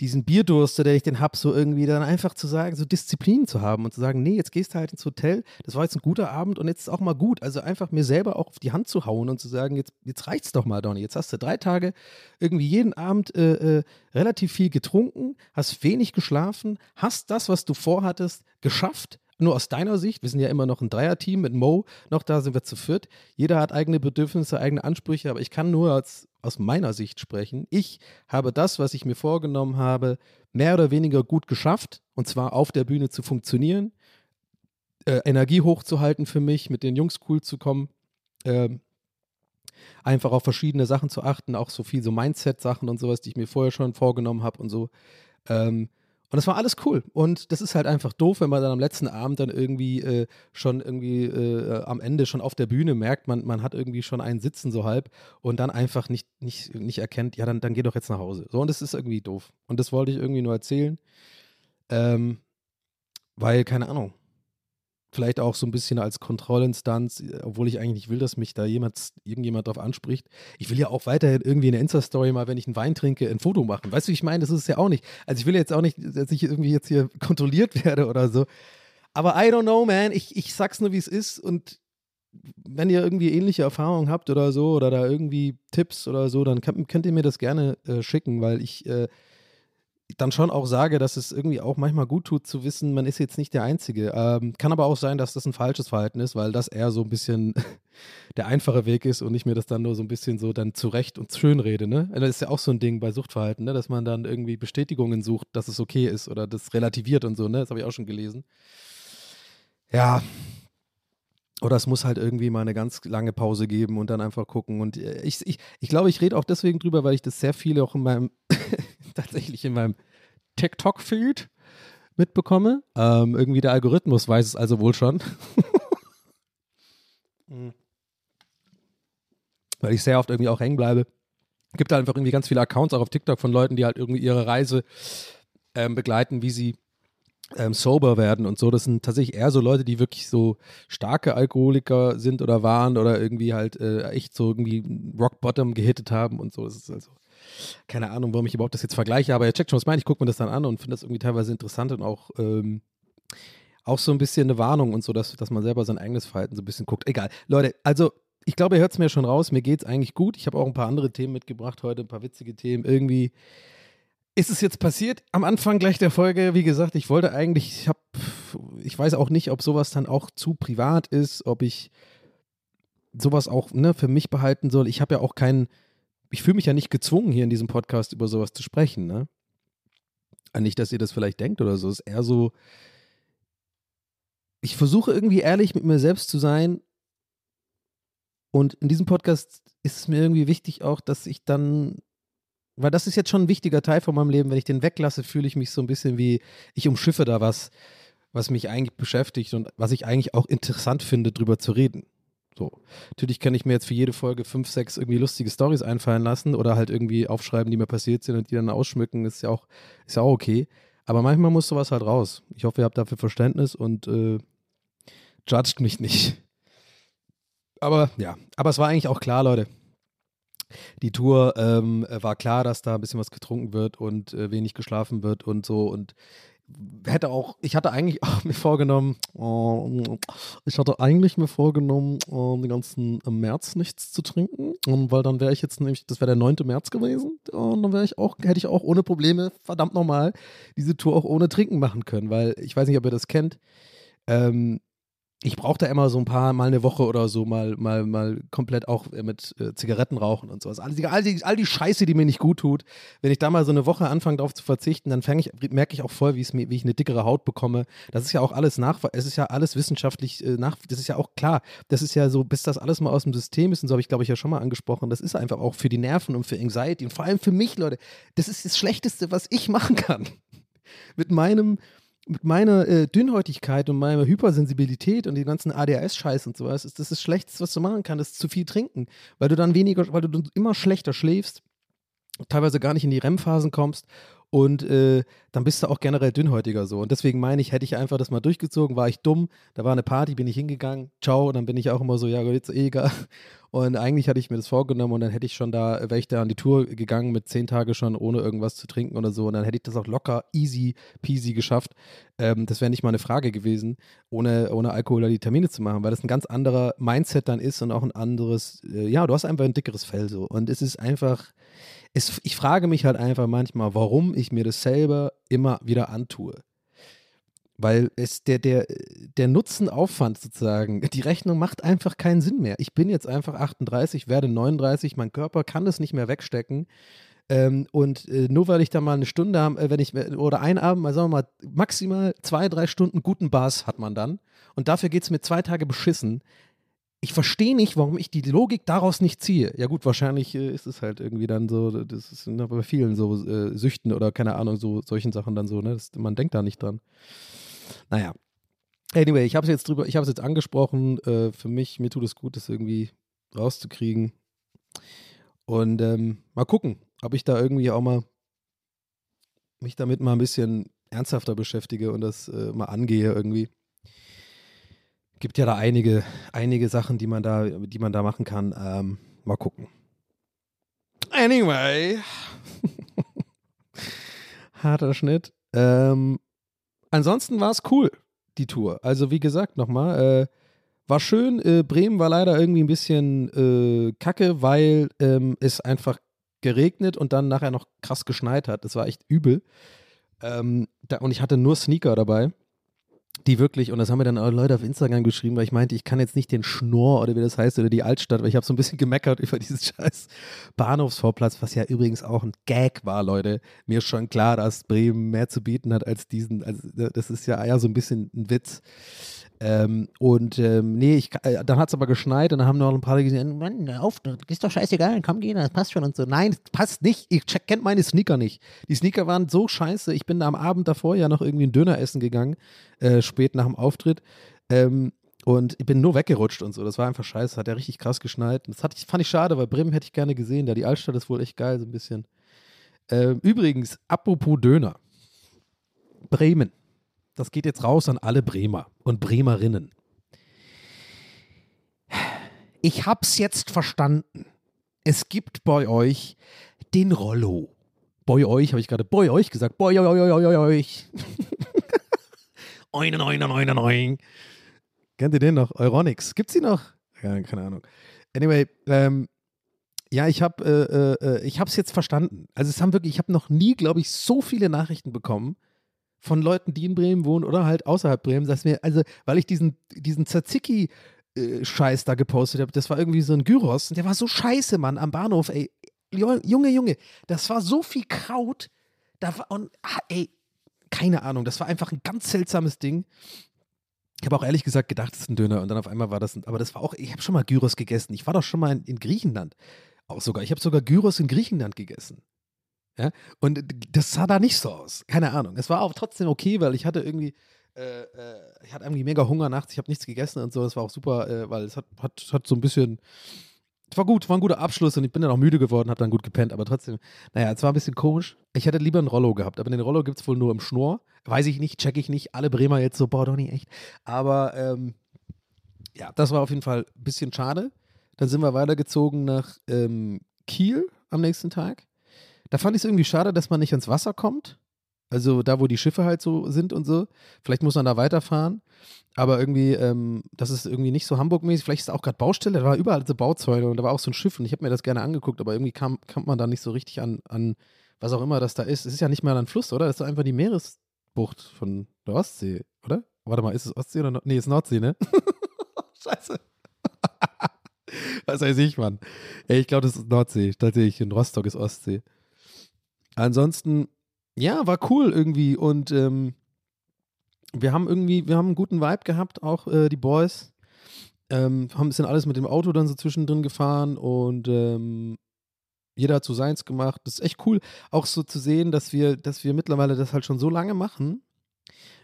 diesen Bierdurst, der ich den hab, so irgendwie dann einfach zu sagen, so Disziplin zu haben und zu sagen, nee, jetzt gehst du halt ins Hotel, das war jetzt ein guter Abend und jetzt ist auch mal gut. Also einfach mir selber auch auf die Hand zu hauen und zu sagen, jetzt, jetzt reicht's doch mal, Donny. Jetzt hast du drei Tage irgendwie jeden Abend äh, äh, relativ viel getrunken, hast wenig geschlafen, hast das, was du vorhattest, geschafft. Nur aus deiner Sicht, wir sind ja immer noch ein Dreierteam mit Mo, noch da sind wir zu viert. Jeder hat eigene Bedürfnisse, eigene Ansprüche, aber ich kann nur als, aus meiner Sicht sprechen. Ich habe das, was ich mir vorgenommen habe, mehr oder weniger gut geschafft, und zwar auf der Bühne zu funktionieren, äh, Energie hochzuhalten für mich, mit den Jungs cool zu kommen, ähm, einfach auf verschiedene Sachen zu achten, auch so viel so Mindset-Sachen und sowas, die ich mir vorher schon vorgenommen habe und so. Ähm, und das war alles cool. Und das ist halt einfach doof, wenn man dann am letzten Abend dann irgendwie äh, schon irgendwie äh, am Ende schon auf der Bühne merkt, man, man hat irgendwie schon einen Sitzen so halb und dann einfach nicht, nicht, nicht erkennt, ja, dann, dann geh doch jetzt nach Hause. So, und das ist irgendwie doof. Und das wollte ich irgendwie nur erzählen. Ähm, weil, keine Ahnung, vielleicht auch so ein bisschen als Kontrollinstanz, äh, obwohl ich eigentlich nicht will, dass mich da jemand, irgendjemand drauf anspricht. Ich will ja auch weiterhin irgendwie in der Insta-Story mal, wenn ich einen Wein trinke, ein Foto machen. Weißt du, ich meine? Das ist ja auch nicht. Also ich will jetzt auch nicht, dass ich irgendwie jetzt hier [laughs] kontrolliert werde oder so. Aber I don't know, man. Ich, ich sag's nur, wie es ist. Und wenn ihr irgendwie ähnliche Erfahrungen habt oder so, oder da irgendwie Tipps oder so, dann könnt, könnt ihr mir das gerne äh, schicken, weil ich äh, dann schon auch sage, dass es irgendwie auch manchmal gut tut zu wissen, man ist jetzt nicht der Einzige. Ähm, kann aber auch sein, dass das ein falsches Verhalten ist, weil das eher so ein bisschen [laughs] der einfache Weg ist und ich mir das dann nur so ein bisschen so dann zurecht und schön rede. Ne? Das ist ja auch so ein Ding bei Suchtverhalten, ne? dass man dann irgendwie Bestätigungen sucht, dass es okay ist oder das relativiert und so. Ne? Das habe ich auch schon gelesen. Ja, oder es muss halt irgendwie mal eine ganz lange Pause geben und dann einfach gucken. Und äh, ich, ich, ich glaube, ich rede auch deswegen drüber, weil ich das sehr viele auch in meinem, [laughs] tatsächlich in meinem TikTok-Feed mitbekomme. Ähm, irgendwie der Algorithmus weiß es also wohl schon. [laughs] Mhm. weil ich sehr oft irgendwie auch hängen bleibe. Gibt da einfach irgendwie ganz viele Accounts auch auf TikTok von Leuten, die halt irgendwie ihre Reise ähm, begleiten, wie sie ähm, sober werden und so. Das sind tatsächlich eher so Leute, die wirklich so starke Alkoholiker sind oder waren oder irgendwie halt äh, echt so irgendwie Rock Bottom gehittet haben und so. Das ist also keine Ahnung, warum ich überhaupt das jetzt vergleiche, aber ihr checkt schon, was meine ich. Ich gucke mir das dann an und finde das irgendwie teilweise interessant und auch ähm, auch so ein bisschen eine Warnung und so, dass, dass man selber sein eigenes Verhalten so ein bisschen guckt. Egal. Leute, also ich glaube, ihr hört es mir schon raus. Mir geht es eigentlich gut. Ich habe auch ein paar andere Themen mitgebracht heute, ein paar witzige Themen. Irgendwie ist es jetzt passiert am Anfang gleich der Folge. Wie gesagt, ich wollte eigentlich, ich habe, ich weiß auch nicht, ob sowas dann auch zu privat ist, ob ich sowas auch ne, für mich behalten soll. Ich habe ja auch keinen, ich fühle mich ja nicht gezwungen, hier in diesem Podcast über sowas zu sprechen. Ne? Nicht, dass ihr das vielleicht denkt oder so. Es ist eher so, ich versuche irgendwie ehrlich mit mir selbst zu sein. Und in diesem Podcast ist es mir irgendwie wichtig auch, dass ich dann, weil das ist jetzt schon ein wichtiger Teil von meinem Leben, wenn ich den weglasse, fühle ich mich so ein bisschen wie, ich umschiffe da was, was mich eigentlich beschäftigt und was ich eigentlich auch interessant finde, drüber zu reden. So. Natürlich kann ich mir jetzt für jede Folge fünf, sechs irgendwie lustige Stories einfallen lassen oder halt irgendwie aufschreiben, die mir passiert sind und die dann ausschmücken, ist ja auch, ist ja auch okay. Aber manchmal muss sowas halt raus. Ich hoffe, ihr habt dafür Verständnis und äh, judgt mich nicht. Aber ja, aber es war eigentlich auch klar, Leute. Die Tour ähm, war klar, dass da ein bisschen was getrunken wird und äh, wenig geschlafen wird und so. Und hätte auch, ich hatte eigentlich auch [laughs] mir vorgenommen, äh, ich hatte eigentlich mir vorgenommen, äh, den ganzen März nichts zu trinken, und weil dann wäre ich jetzt nämlich, das wäre der 9. März gewesen, und dann wäre ich auch, hätte ich auch ohne Probleme, verdammt nochmal, diese Tour auch ohne Trinken machen können, weil ich weiß nicht, ob ihr das kennt. Ähm, ich brauche da immer so ein paar Mal eine Woche oder so mal mal mal komplett auch äh, mit äh, Zigaretten rauchen und sowas. All die, all, die, all die Scheiße, die mir nicht gut tut. Wenn ich da mal so eine Woche anfange darauf zu verzichten, dann ich, merke ich auch voll, wie, mir, wie ich eine dickere Haut bekomme. Das ist ja auch alles nach, es ist ja alles wissenschaftlich äh, nach, das ist ja auch klar. Das ist ja so, bis das alles mal aus dem System ist und so habe ich glaube ich ja schon mal angesprochen. Das ist einfach auch für die Nerven und für Anxiety und vor allem für mich, Leute. Das ist das Schlechteste, was ich machen kann. mit meinem mit meiner äh, Dünnhäutigkeit und meiner Hypersensibilität und den ganzen ADHS-Scheiß und sowas, ist das das Schlechteste, was du machen kannst, ist zu viel trinken. Weil du dann weniger, weil du immer schlechter schläfst, teilweise gar nicht in die REM-Phasen kommst und äh, dann bist du auch generell dünnhäutiger so. Und deswegen meine ich, hätte ich einfach das mal durchgezogen, war ich dumm, da war eine Party, bin ich hingegangen, ciao, und dann bin ich auch immer so, ja, jetzt eh egal. [laughs] Und eigentlich hatte ich mir das vorgenommen und dann hätte ich schon da, wäre ich da an die Tour gegangen mit zehn Tage schon ohne irgendwas zu trinken oder so. Und dann hätte ich das auch locker, easy peasy geschafft. Ähm, das wäre nicht mal eine Frage gewesen, ohne, ohne Alkohol die Termine zu machen, weil das ein ganz anderer Mindset dann ist und auch ein anderes, äh, ja, du hast einfach ein dickeres Fell so. Und es ist einfach, es, ich frage mich halt einfach manchmal, warum ich mir das selber immer wieder antue. Weil es der, der, der Nutzenaufwand sozusagen, die Rechnung macht einfach keinen Sinn mehr. Ich bin jetzt einfach 38, werde 39, mein Körper kann es nicht mehr wegstecken. Ähm, und äh, nur weil ich da mal eine Stunde habe, äh, wenn ich, oder ein Abend, mal sagen wir mal, maximal zwei, drei Stunden guten Bass hat man dann. Und dafür geht es mir zwei Tage beschissen ich verstehe nicht, warum ich die Logik daraus nicht ziehe. Ja gut, wahrscheinlich äh, ist es halt irgendwie dann so, das ist bei vielen so äh, Süchten oder keine Ahnung, so solchen Sachen dann so, ne? Das, man denkt da nicht dran. Naja. Anyway, ich habe es jetzt drüber, ich habe es jetzt angesprochen. Äh, für mich, mir tut es gut, das irgendwie rauszukriegen. Und ähm, mal gucken, ob ich da irgendwie auch mal mich damit mal ein bisschen ernsthafter beschäftige und das äh, mal angehe irgendwie gibt ja da einige, einige Sachen, die man da, die man da machen kann. Ähm, mal gucken. Anyway. [laughs] Harter Schnitt. Ähm, ansonsten war es cool, die Tour. Also wie gesagt, nochmal, äh, war schön. Äh, Bremen war leider irgendwie ein bisschen äh, kacke, weil ähm, es einfach geregnet und dann nachher noch krass geschneit hat. Das war echt übel. Ähm, da, und ich hatte nur Sneaker dabei die wirklich, und das haben mir dann auch Leute auf Instagram geschrieben, weil ich meinte, ich kann jetzt nicht den Schnorr oder wie das heißt oder die Altstadt, weil ich habe so ein bisschen gemeckert über dieses [laughs] scheiß Bahnhofsvorplatz, was ja übrigens auch ein Gag war, Leute. Mir ist schon klar, dass Bremen mehr zu bieten hat als diesen, also das ist ja eher so ein bisschen ein Witz. Ähm, und ähm, nee, ich, äh, dann hat es aber geschneit und dann haben noch ein paar gesagt, Mann, auf, ist doch scheißegal, komm gehen, das passt schon und so. Nein, passt nicht. Ich check, kennt meine Sneaker nicht. Die Sneaker waren so scheiße. Ich bin da am Abend davor ja noch irgendwie ein Döner essen gegangen, äh, spät nach dem Auftritt. Ähm, und ich bin nur weggerutscht und so. Das war einfach scheiße. Hat ja richtig krass geschneit. Das hat, fand ich schade, weil Bremen hätte ich gerne gesehen. Da die Altstadt ist wohl echt geil, so ein bisschen. Ähm, übrigens, apropos Döner. Bremen. Das geht jetzt raus an alle Bremer und Bremerinnen. Ich hab's jetzt verstanden. Es gibt bei euch den Rollo. Bei euch, habe ich gerade bei euch gesagt. Bei euch. [laughs] Oinen, oinen, oinen, oinen. Kennt ihr den noch? Euronics. Gibt's die noch? Ja, keine Ahnung. Anyway, ähm, ja, ich habe äh, äh, ich hab's jetzt verstanden. Also es haben wirklich, ich habe noch nie, glaube ich, so viele Nachrichten bekommen von Leuten, die in Bremen wohnen oder halt außerhalb Bremen, dass mir, also, weil ich diesen, diesen Tzatziki äh, Scheiß da gepostet habe. Das war irgendwie so ein Gyros der war so scheiße, Mann, am Bahnhof, ey. Junge, Junge, das war so viel Kraut. Da war, und, ah, ey, keine Ahnung, das war einfach ein ganz seltsames Ding. Ich habe auch ehrlich gesagt gedacht, es ist ein Döner und dann auf einmal war das, ein, aber das war auch, ich habe schon mal Gyros gegessen. Ich war doch schon mal in, in Griechenland. Auch sogar. Ich habe sogar Gyros in Griechenland gegessen. Ja? Und das sah da nicht so aus. Keine Ahnung. Es war auch trotzdem okay, weil ich hatte irgendwie, äh, äh, ich hatte irgendwie mega Hunger nachts, ich habe nichts gegessen und so. Das war auch super, äh, weil es hat, hat, hat so ein bisschen. Es war gut, war ein guter Abschluss und ich bin dann auch müde geworden, habe dann gut gepennt, aber trotzdem, naja, es war ein bisschen komisch. Ich hätte lieber einen Rollo gehabt, aber den Rollo gibt es wohl nur im Schnur. Weiß ich nicht, check ich nicht. Alle Bremer jetzt so, boah, doch nicht echt. Aber ähm, ja, das war auf jeden Fall ein bisschen schade. Dann sind wir weitergezogen nach ähm, Kiel am nächsten Tag. Da fand ich es irgendwie schade, dass man nicht ins Wasser kommt. Also da, wo die Schiffe halt so sind und so. Vielleicht muss man da weiterfahren. Aber irgendwie, ähm, das ist irgendwie nicht so Hamburg-mäßig. Vielleicht ist es auch gerade Baustelle. Da war überall so Bauzäune und da war auch so ein Schiff und ich habe mir das gerne angeguckt, aber irgendwie kam, kam man da nicht so richtig an, an, was auch immer das da ist. Es ist ja nicht mal ein Fluss, oder? Das ist doch einfach die Meeresbucht von der Ostsee, oder? Warte mal, ist es Ostsee oder Nord Nee, ist Nordsee, ne? [laughs] Scheiße. [laughs] was weiß ich, Mann. Ey, ich glaube, das ist Nordsee. Tatsächlich, in Rostock ist Ostsee. Ansonsten, ja, war cool irgendwie und ähm, wir haben irgendwie, wir haben einen guten Vibe gehabt, auch äh, die Boys. Ähm, haben ein bisschen alles mit dem Auto dann so zwischendrin gefahren und ähm, jeder hat so seins gemacht. Das ist echt cool, auch so zu sehen, dass wir, dass wir mittlerweile das halt schon so lange machen.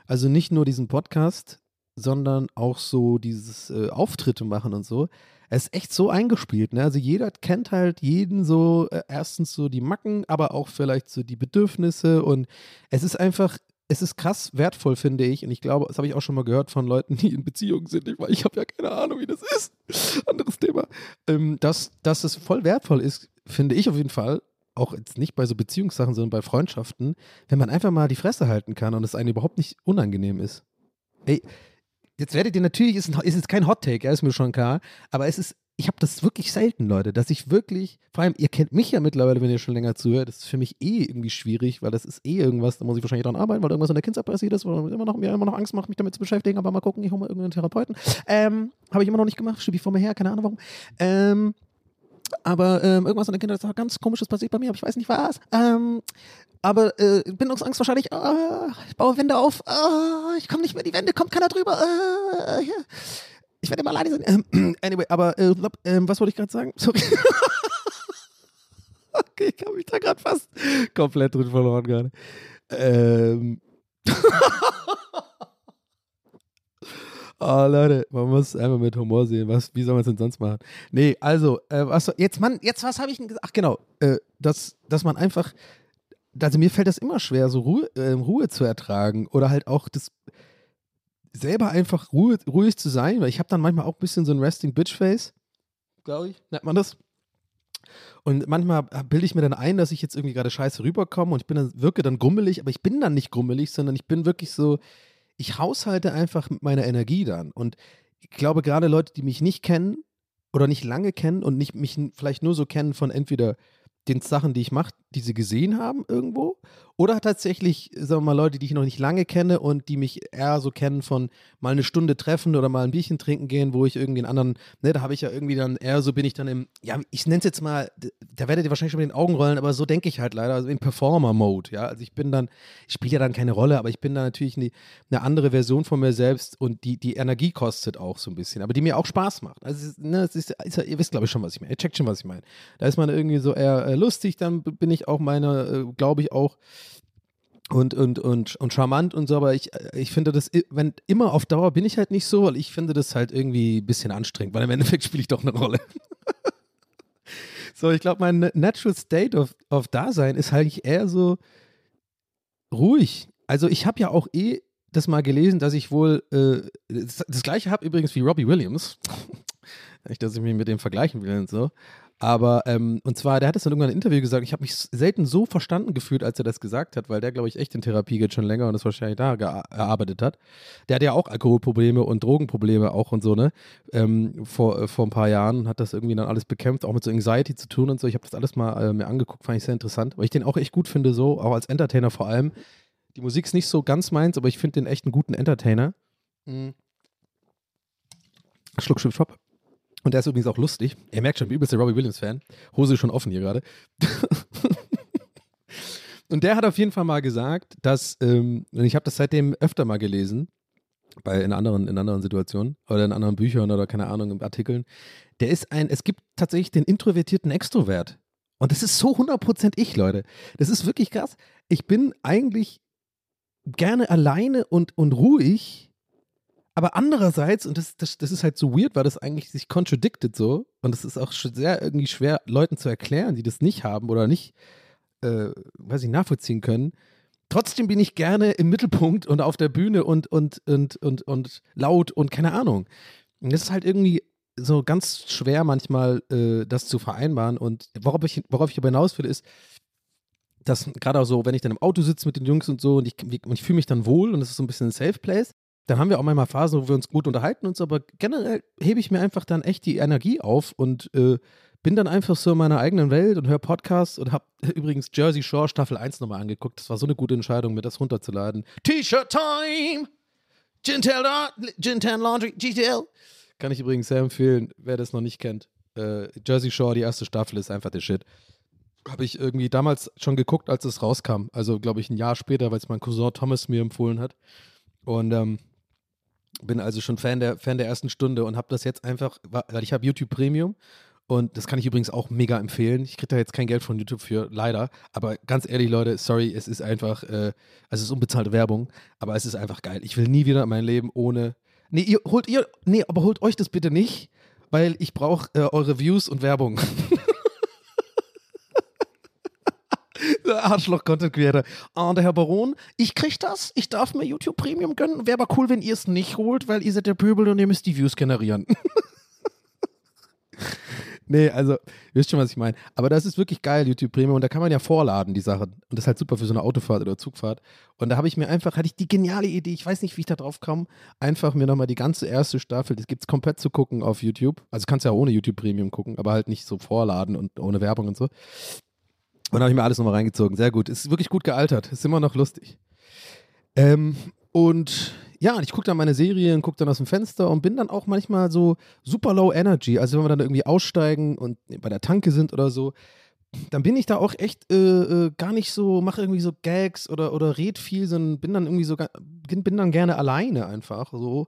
Also nicht nur diesen Podcast, sondern auch so dieses äh, Auftritte machen und so. Es ist echt so eingespielt, ne? Also jeder kennt halt jeden so, äh, erstens so die Macken, aber auch vielleicht so die Bedürfnisse und es ist einfach, es ist krass wertvoll, finde ich. Und ich glaube, das habe ich auch schon mal gehört von Leuten, die in Beziehungen sind, weil ich habe ja keine Ahnung, wie das ist. [laughs] Anderes Thema. Ähm, dass, dass es voll wertvoll ist, finde ich auf jeden Fall. Auch jetzt nicht bei so Beziehungssachen, sondern bei Freundschaften, wenn man einfach mal die Fresse halten kann und es einem überhaupt nicht unangenehm ist. Ey, jetzt werdet ihr natürlich, ist, ist jetzt kein Hot Take, ja, ist mir schon klar, aber es ist, ich habe das wirklich selten, Leute, dass ich wirklich, vor allem, ihr kennt mich ja mittlerweile, wenn ihr schon länger zuhört, das ist für mich eh irgendwie schwierig, weil das ist eh irgendwas, da muss ich wahrscheinlich dran arbeiten, weil irgendwas in der Kindheit passiert ist, wo immer noch, mir immer noch Angst macht, mich damit zu beschäftigen, aber mal gucken, ich hole mal irgendeinen Therapeuten. Ähm, habe ich immer noch nicht gemacht, schiebe ich vor mir her, keine Ahnung warum. Ähm, aber ähm, irgendwas in der Kindheit ist ganz komisches passiert bei mir, aber ich weiß nicht was. Ähm, aber äh, Bindungsangst wahrscheinlich, ah, ich baue Wände auf, ah, ich komme nicht mehr, die Wände, kommt keiner drüber. Ah, ja. Ich werde immer alleine sein. Ähm, [clears throat] anyway, aber äh, ähm, was wollte ich gerade sagen? Sorry. [laughs] okay, ich habe mich da gerade fast komplett drin verloren gerade. Ähm. [laughs] Oh, Leute, man muss einfach mit Humor sehen. Was, wie soll man es denn sonst machen? Nee, also, äh, was, jetzt, Mann, jetzt, was habe ich denn gesagt? Ach, genau, äh, dass, dass man einfach, also mir fällt das immer schwer, so Ruhe, äh, Ruhe zu ertragen oder halt auch das selber einfach Ruhe, ruhig zu sein, weil ich habe dann manchmal auch ein bisschen so ein Resting Bitch Face, glaube ich, nennt man das. Und manchmal bilde ich mir dann ein, dass ich jetzt irgendwie gerade scheiße rüberkomme und ich bin dann, wirke dann grummelig, aber ich bin dann nicht grummelig, sondern ich bin wirklich so, ich haushalte einfach mit meiner Energie dann. Und ich glaube, gerade Leute, die mich nicht kennen oder nicht lange kennen und nicht, mich vielleicht nur so kennen von entweder den Sachen, die ich mache, die sie gesehen haben irgendwo oder tatsächlich, sagen wir mal, Leute, die ich noch nicht lange kenne und die mich eher so kennen von mal eine Stunde treffen oder mal ein Bierchen trinken gehen, wo ich irgendwie einen anderen, ne, da habe ich ja irgendwie dann eher so bin ich dann im, ja, ich nenne es jetzt mal, da werdet ihr wahrscheinlich schon mit den Augen rollen, aber so denke ich halt leider, also im Performer-Mode, ja, also ich bin dann, ich spiele ja dann keine Rolle, aber ich bin da natürlich eine, eine andere Version von mir selbst und die, die Energie kostet auch so ein bisschen, aber die mir auch Spaß macht. Also, ne, es ist, ist, ihr wisst, glaube ich, schon, was ich meine. Ihr checkt schon, was ich meine. Da ist man irgendwie so eher äh, lustig, dann bin ich auch meine, äh, glaube ich, auch und, und, und, und charmant und so, aber ich, ich finde das, wenn immer auf Dauer bin ich halt nicht so, weil ich finde das halt irgendwie ein bisschen anstrengend, weil im Endeffekt [laughs] spiele ich doch eine Rolle. [laughs] so, ich glaube, mein Natural State of, of Dasein ist halt eher so ruhig. Also ich habe ja auch eh das mal gelesen, dass ich wohl äh, das, das, gleiche habe übrigens wie Robbie Williams. [laughs] Nicht, dass ich mich mit dem vergleichen will und so. Aber, ähm, und zwar, der hat es in einem Interview gesagt, ich habe mich selten so verstanden gefühlt, als er das gesagt hat, weil der, glaube ich, echt in Therapie geht schon länger und das wahrscheinlich da erarbeitet hat. Der hat ja auch Alkoholprobleme und Drogenprobleme auch und so, ne? Ähm, vor, äh, vor ein paar Jahren hat das irgendwie dann alles bekämpft, auch mit so Anxiety zu tun und so. Ich habe das alles mal äh, mir angeguckt, fand ich sehr interessant, weil ich den auch echt gut finde, so, auch als Entertainer vor allem. Die Musik ist nicht so ganz meins, aber ich finde den echt einen guten Entertainer. Mhm. Schluck, Schluck, Schluck. Und der ist übrigens auch lustig. Er merkt schon, übelst der Robbie Williams-Fan. Hose schon offen hier gerade. [laughs] und der hat auf jeden Fall mal gesagt, dass, ähm, und ich habe das seitdem öfter mal gelesen, bei, in, anderen, in anderen Situationen oder in anderen Büchern oder keine Ahnung, in Artikeln. Der ist ein, es gibt tatsächlich den introvertierten Extrovert. Und das ist so 100% ich, Leute. Das ist wirklich krass. Ich bin eigentlich gerne alleine und, und ruhig aber andererseits, und das, das, das ist halt so weird, weil das eigentlich sich contradicted so, und das ist auch sehr irgendwie schwer, Leuten zu erklären, die das nicht haben oder nicht, äh, weiß ich, nachvollziehen können. Trotzdem bin ich gerne im Mittelpunkt und auf der Bühne und, und, und, und, und laut und keine Ahnung. Und das ist halt irgendwie so ganz schwer manchmal, äh, das zu vereinbaren. Und worauf ich, worauf ich aber hinaus will, ist, dass gerade auch so, wenn ich dann im Auto sitze mit den Jungs und so und ich, ich fühle mich dann wohl und es ist so ein bisschen ein Safe Place, dann haben wir auch manchmal Phasen, wo wir uns gut unterhalten und so, aber generell hebe ich mir einfach dann echt die Energie auf und äh, bin dann einfach so in meiner eigenen Welt und höre Podcasts und habe [laughs] übrigens Jersey Shore Staffel 1 nochmal angeguckt. Das war so eine gute Entscheidung, mir das runterzuladen. T-Shirt Time! Gintel, Gintan Laundry, GTL. Kann ich übrigens sehr empfehlen, wer das noch nicht kennt. Äh, Jersey Shore, die erste Staffel ist einfach der Shit. Habe ich irgendwie damals schon geguckt, als es rauskam. Also, glaube ich, ein Jahr später, weil es mein Cousin Thomas mir empfohlen hat. Und ähm, bin also schon Fan der, Fan der ersten Stunde und habe das jetzt einfach, weil ich habe YouTube Premium und das kann ich übrigens auch mega empfehlen. Ich kriege da jetzt kein Geld von YouTube für, leider. Aber ganz ehrlich, Leute, sorry, es ist einfach, äh, also es ist unbezahlte Werbung, aber es ist einfach geil. Ich will nie wieder mein Leben ohne. Nee, ihr holt ihr, nee, aber holt euch das bitte nicht, weil ich brauche äh, eure Views und Werbung. [laughs] [laughs] Arschloch-Content Creator. Ah, der Herr Baron, ich krieg das, ich darf mir YouTube Premium gönnen. Wäre aber cool, wenn ihr es nicht holt, weil ihr seid der Pöbel und ihr müsst die Views generieren. [laughs] nee, also, ihr wisst schon, was ich meine. Aber das ist wirklich geil, YouTube Premium. Und da kann man ja vorladen, die Sachen. Und das ist halt super für so eine Autofahrt oder Zugfahrt. Und da habe ich mir einfach, hatte ich die geniale Idee, ich weiß nicht, wie ich da drauf kam, einfach mir nochmal die ganze erste Staffel, das gibt es komplett zu gucken auf YouTube. Also kannst ja ohne YouTube Premium gucken, aber halt nicht so vorladen und ohne Werbung und so. Und habe ich mir alles nochmal reingezogen. Sehr gut. Ist wirklich gut gealtert. Ist immer noch lustig. Ähm, und ja, ich gucke dann meine Serien, gucke dann aus dem Fenster und bin dann auch manchmal so super low energy. Also wenn wir dann irgendwie aussteigen und bei der Tanke sind oder so, dann bin ich da auch echt äh, äh, gar nicht so, mache irgendwie so Gags oder, oder red viel, sondern bin dann irgendwie so, bin, bin dann gerne alleine einfach so.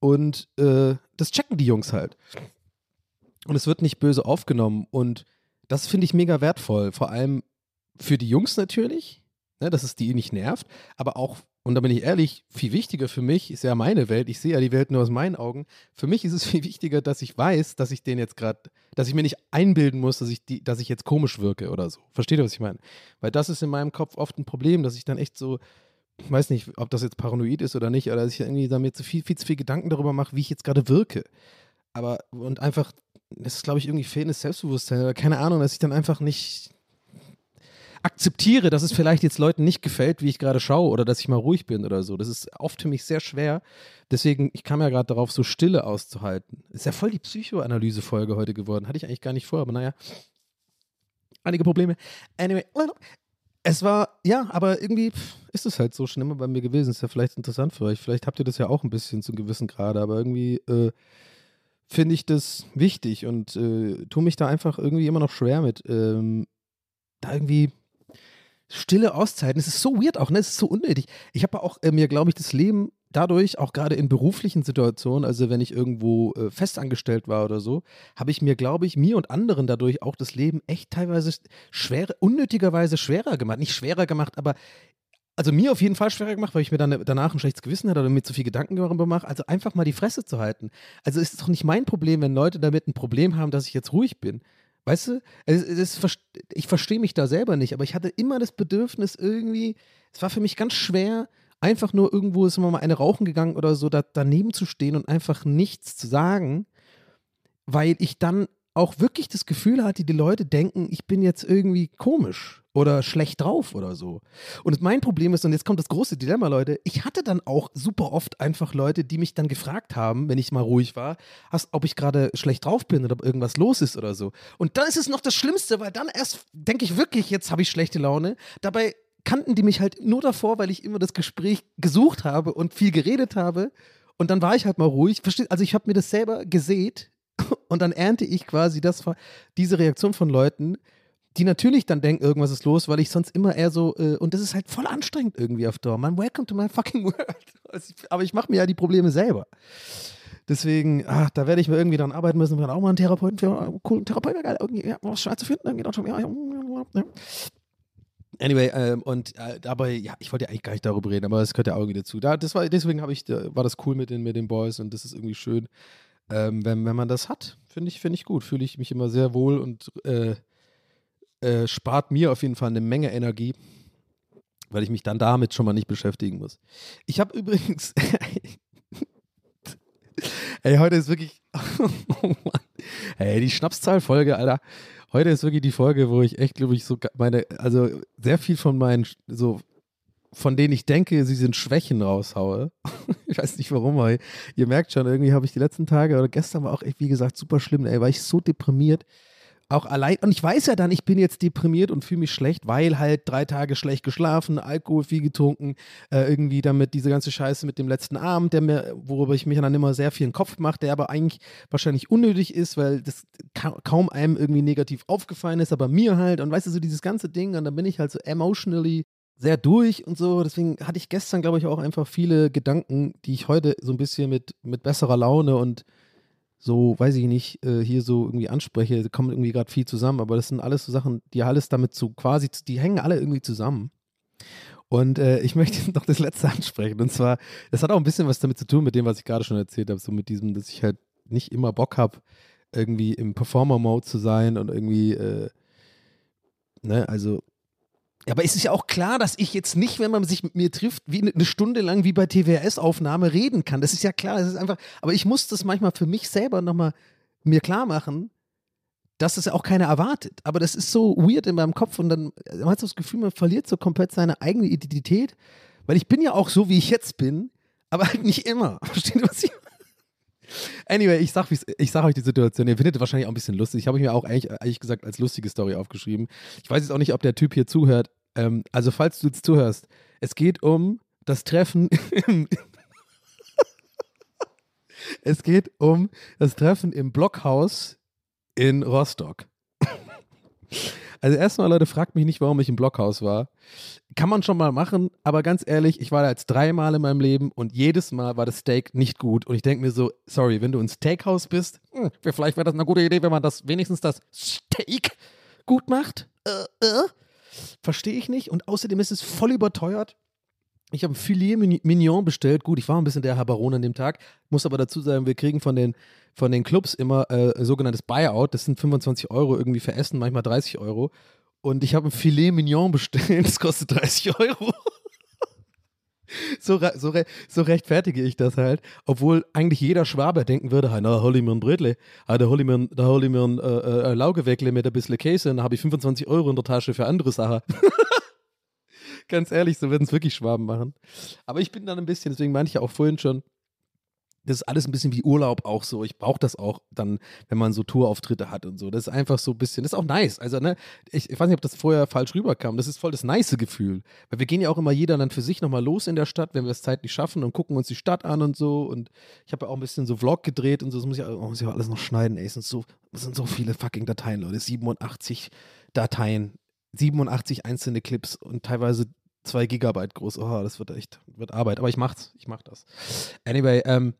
Und äh, das checken die Jungs halt. Und es wird nicht böse aufgenommen. Und das finde ich mega wertvoll. Vor allem für die Jungs natürlich, ne, dass es die nicht nervt, aber auch, und da bin ich ehrlich, viel wichtiger für mich ist ja meine Welt. Ich sehe ja die Welt nur aus meinen Augen. Für mich ist es [laughs] viel wichtiger, dass ich weiß, dass ich den jetzt gerade, dass ich mir nicht einbilden muss, dass ich, die, dass ich jetzt komisch wirke oder so. Versteht ihr, was ich meine? Weil das ist in meinem Kopf oft ein Problem, dass ich dann echt so, ich weiß nicht, ob das jetzt paranoid ist oder nicht, oder dass ich irgendwie damit so viel, viel zu viel Gedanken darüber mache, wie ich jetzt gerade wirke. Aber, und einfach das ist, glaube ich, irgendwie fehlendes Selbstbewusstsein oder keine Ahnung, dass ich dann einfach nicht akzeptiere, dass es vielleicht jetzt Leuten nicht gefällt, wie ich gerade schaue oder dass ich mal ruhig bin oder so. Das ist oft für mich sehr schwer. Deswegen, ich kam ja gerade darauf, so Stille auszuhalten. Ist ja voll die Psychoanalyse-Folge heute geworden. Hatte ich eigentlich gar nicht vor, aber naja. Einige Probleme. Anyway, es war, ja, aber irgendwie ist es halt so schon immer bei mir gewesen. Ist ja vielleicht interessant für euch. Vielleicht habt ihr das ja auch ein bisschen zu gewissen Grade, aber irgendwie, äh, finde ich das wichtig und äh, tue mich da einfach irgendwie immer noch schwer mit. Ähm, da irgendwie stille Auszeiten. Es ist so weird auch, ne? Es ist so unnötig. Ich habe auch äh, mir, glaube ich, das Leben dadurch, auch gerade in beruflichen Situationen, also wenn ich irgendwo äh, festangestellt war oder so, habe ich mir, glaube ich, mir und anderen dadurch auch das Leben echt teilweise schwer, unnötigerweise schwerer gemacht. Nicht schwerer gemacht, aber also mir auf jeden Fall schwerer gemacht, weil ich mir dann danach ein schlechtes Gewissen hatte oder mir zu viel Gedanken darüber mache. Also einfach mal die Fresse zu halten. Also ist es doch nicht mein Problem, wenn Leute damit ein Problem haben, dass ich jetzt ruhig bin. Weißt du? Also ich verstehe mich da selber nicht, aber ich hatte immer das Bedürfnis irgendwie, es war für mich ganz schwer, einfach nur irgendwo ist immer mal eine rauchen gegangen oder so, da, daneben zu stehen und einfach nichts zu sagen, weil ich dann auch wirklich das Gefühl hatte, die Leute denken, ich bin jetzt irgendwie komisch oder schlecht drauf oder so. Und mein Problem ist, und jetzt kommt das große Dilemma, Leute, ich hatte dann auch super oft einfach Leute, die mich dann gefragt haben, wenn ich mal ruhig war, ob ich gerade schlecht drauf bin oder ob irgendwas los ist oder so. Und dann ist es noch das Schlimmste, weil dann erst denke ich wirklich, jetzt habe ich schlechte Laune. Dabei kannten die mich halt nur davor, weil ich immer das Gespräch gesucht habe und viel geredet habe. Und dann war ich halt mal ruhig. Also ich habe mir das selber gesät [laughs] und dann ernte ich quasi das, diese Reaktion von Leuten, die natürlich dann denken, irgendwas ist los, weil ich sonst immer eher so, äh, und das ist halt voll anstrengend irgendwie auf Dauer. Man, welcome to my fucking world. [laughs] Also aber ich mache mir ja die Probleme selber. Deswegen, ach, da werde ich mir irgendwie dran arbeiten müssen. Wir auch mal einen Therapeuten für coolen Therapeuten, geil, irgendwie, ja, was schwer zu finden, irgendwie schon, ja, ja. Anyway, ähm, und äh, dabei, ja, ich wollte ja eigentlich gar nicht darüber reden, aber es gehört ja auch irgendwie dazu. Da, das war, deswegen ich, war das cool mit den, mit den Boys und das ist irgendwie schön, ähm, wenn, wenn man das hat. Finde ich, find ich gut. Fühle ich mich immer sehr wohl und äh, äh, spart mir auf jeden Fall eine Menge Energie, weil ich mich dann damit schon mal nicht beschäftigen muss. Ich habe übrigens. [laughs] Ey, heute ist wirklich. [laughs] oh Mann. Ey, die Schnapszahlfolge, Alter. Heute ist wirklich die Folge, wo ich echt, glaube ich, so meine, also sehr viel von meinen, so, von denen ich denke, sie sind Schwächen raushaue. [laughs] ich weiß nicht warum, aber ihr merkt schon, irgendwie habe ich die letzten Tage oder gestern war auch echt, wie gesagt, super schlimm, ey, war ich so deprimiert. Auch allein, und ich weiß ja dann, ich bin jetzt deprimiert und fühle mich schlecht, weil halt drei Tage schlecht geschlafen, Alkohol viel getrunken, äh, irgendwie damit diese ganze Scheiße mit dem letzten Abend, der mir, worüber ich mir dann immer sehr viel in den Kopf mache, der aber eigentlich wahrscheinlich unnötig ist, weil das ka kaum einem irgendwie negativ aufgefallen ist, aber mir halt. Und weißt du, so dieses ganze Ding und dann bin ich halt so emotionally sehr durch und so, deswegen hatte ich gestern, glaube ich, auch einfach viele Gedanken, die ich heute so ein bisschen mit, mit besserer Laune und so, weiß ich nicht, äh, hier so irgendwie anspreche, kommt irgendwie gerade viel zusammen, aber das sind alles so Sachen, die alles damit so quasi, die hängen alle irgendwie zusammen. Und äh, ich [laughs] möchte noch das letzte ansprechen. Und zwar, das hat auch ein bisschen was damit zu tun, mit dem, was ich gerade schon erzählt habe, so mit diesem, dass ich halt nicht immer Bock habe, irgendwie im Performer-Mode zu sein und irgendwie, äh, ne, also. Aber es ist ja auch klar, dass ich jetzt nicht, wenn man sich mit mir trifft, wie eine Stunde lang wie bei TWS-Aufnahme reden kann. Das ist ja klar, das ist einfach, aber ich muss das manchmal für mich selber nochmal mir klar machen, dass es ja auch keiner erwartet. Aber das ist so weird in meinem Kopf und dann äh, man hat das Gefühl, man verliert so komplett seine eigene Identität, weil ich bin ja auch so, wie ich jetzt bin, aber halt nicht immer. [laughs] Versteht ihr, was ich Anyway, ich sag, ich sag euch die Situation. Ihr findet wahrscheinlich auch ein bisschen lustig. Ich habe mir auch eigentlich, ehrlich gesagt als lustige Story aufgeschrieben. Ich weiß jetzt auch nicht, ob der Typ hier zuhört. Ähm, also, falls du jetzt zuhörst, es geht um das Treffen im, [laughs] Es geht um das Treffen im Blockhaus in Rostock. Also erstmal, Leute, fragt mich nicht, warum ich im Blockhaus war. Kann man schon mal machen, aber ganz ehrlich, ich war da jetzt dreimal in meinem Leben und jedes Mal war das Steak nicht gut. Und ich denke mir so, sorry, wenn du ein Steakhouse bist, hm, vielleicht wäre das eine gute Idee, wenn man das wenigstens das Steak gut macht. Äh, äh. Verstehe ich nicht. Und außerdem ist es voll überteuert. Ich habe ein Filet Mign- Mignon bestellt. Gut, ich war ein bisschen der Herr Baron an dem Tag. Muss aber dazu sagen, wir kriegen von den, von den Clubs immer äh, sogenanntes Buyout. Das sind 25 Euro irgendwie für Essen, manchmal 30 Euro. Und ich habe ein Filet Mignon bestellt. [laughs] Das kostet 30 Euro. So, so, so rechtfertige ich das halt, obwohl eigentlich jeder Schwaber denken würde, "Ha, na, hol ich mir ein Bredle, ha, da hol ich mir, da hol ich mir ein äh, äh, Laugeweckle mit ein bisschen Käse und dann habe ich 25 Euro in der Tasche für andere Sachen. [laughs] Ganz ehrlich, so würden es wirklich Schwaben machen. Aber ich bin dann ein bisschen, deswegen meinte ich ja auch vorhin schon, das ist alles ein bisschen wie Urlaub auch so. Ich brauche das auch dann, wenn man so Tourauftritte hat und so. Das ist einfach so ein bisschen, das ist auch nice. Also, ne, ich, ich weiß nicht, ob das vorher falsch rüberkam. Das ist voll das nice Gefühl. Weil wir gehen ja auch immer jeder dann für sich nochmal los in der Stadt, wenn wir es zeitlich schaffen und gucken uns die Stadt an und so. Und ich habe ja auch ein bisschen so Vlog gedreht und so. Das muss ich, auch- muss ich auch alles noch schneiden, ey. Es sind so, es sind so viele fucking Dateien, Leute. 87 Dateien, 87 einzelne Clips und teilweise zwei Gigabyte groß. Oh, das wird echt, wird Arbeit. Aber ich mach's, ich mach das. Anyway, ähm,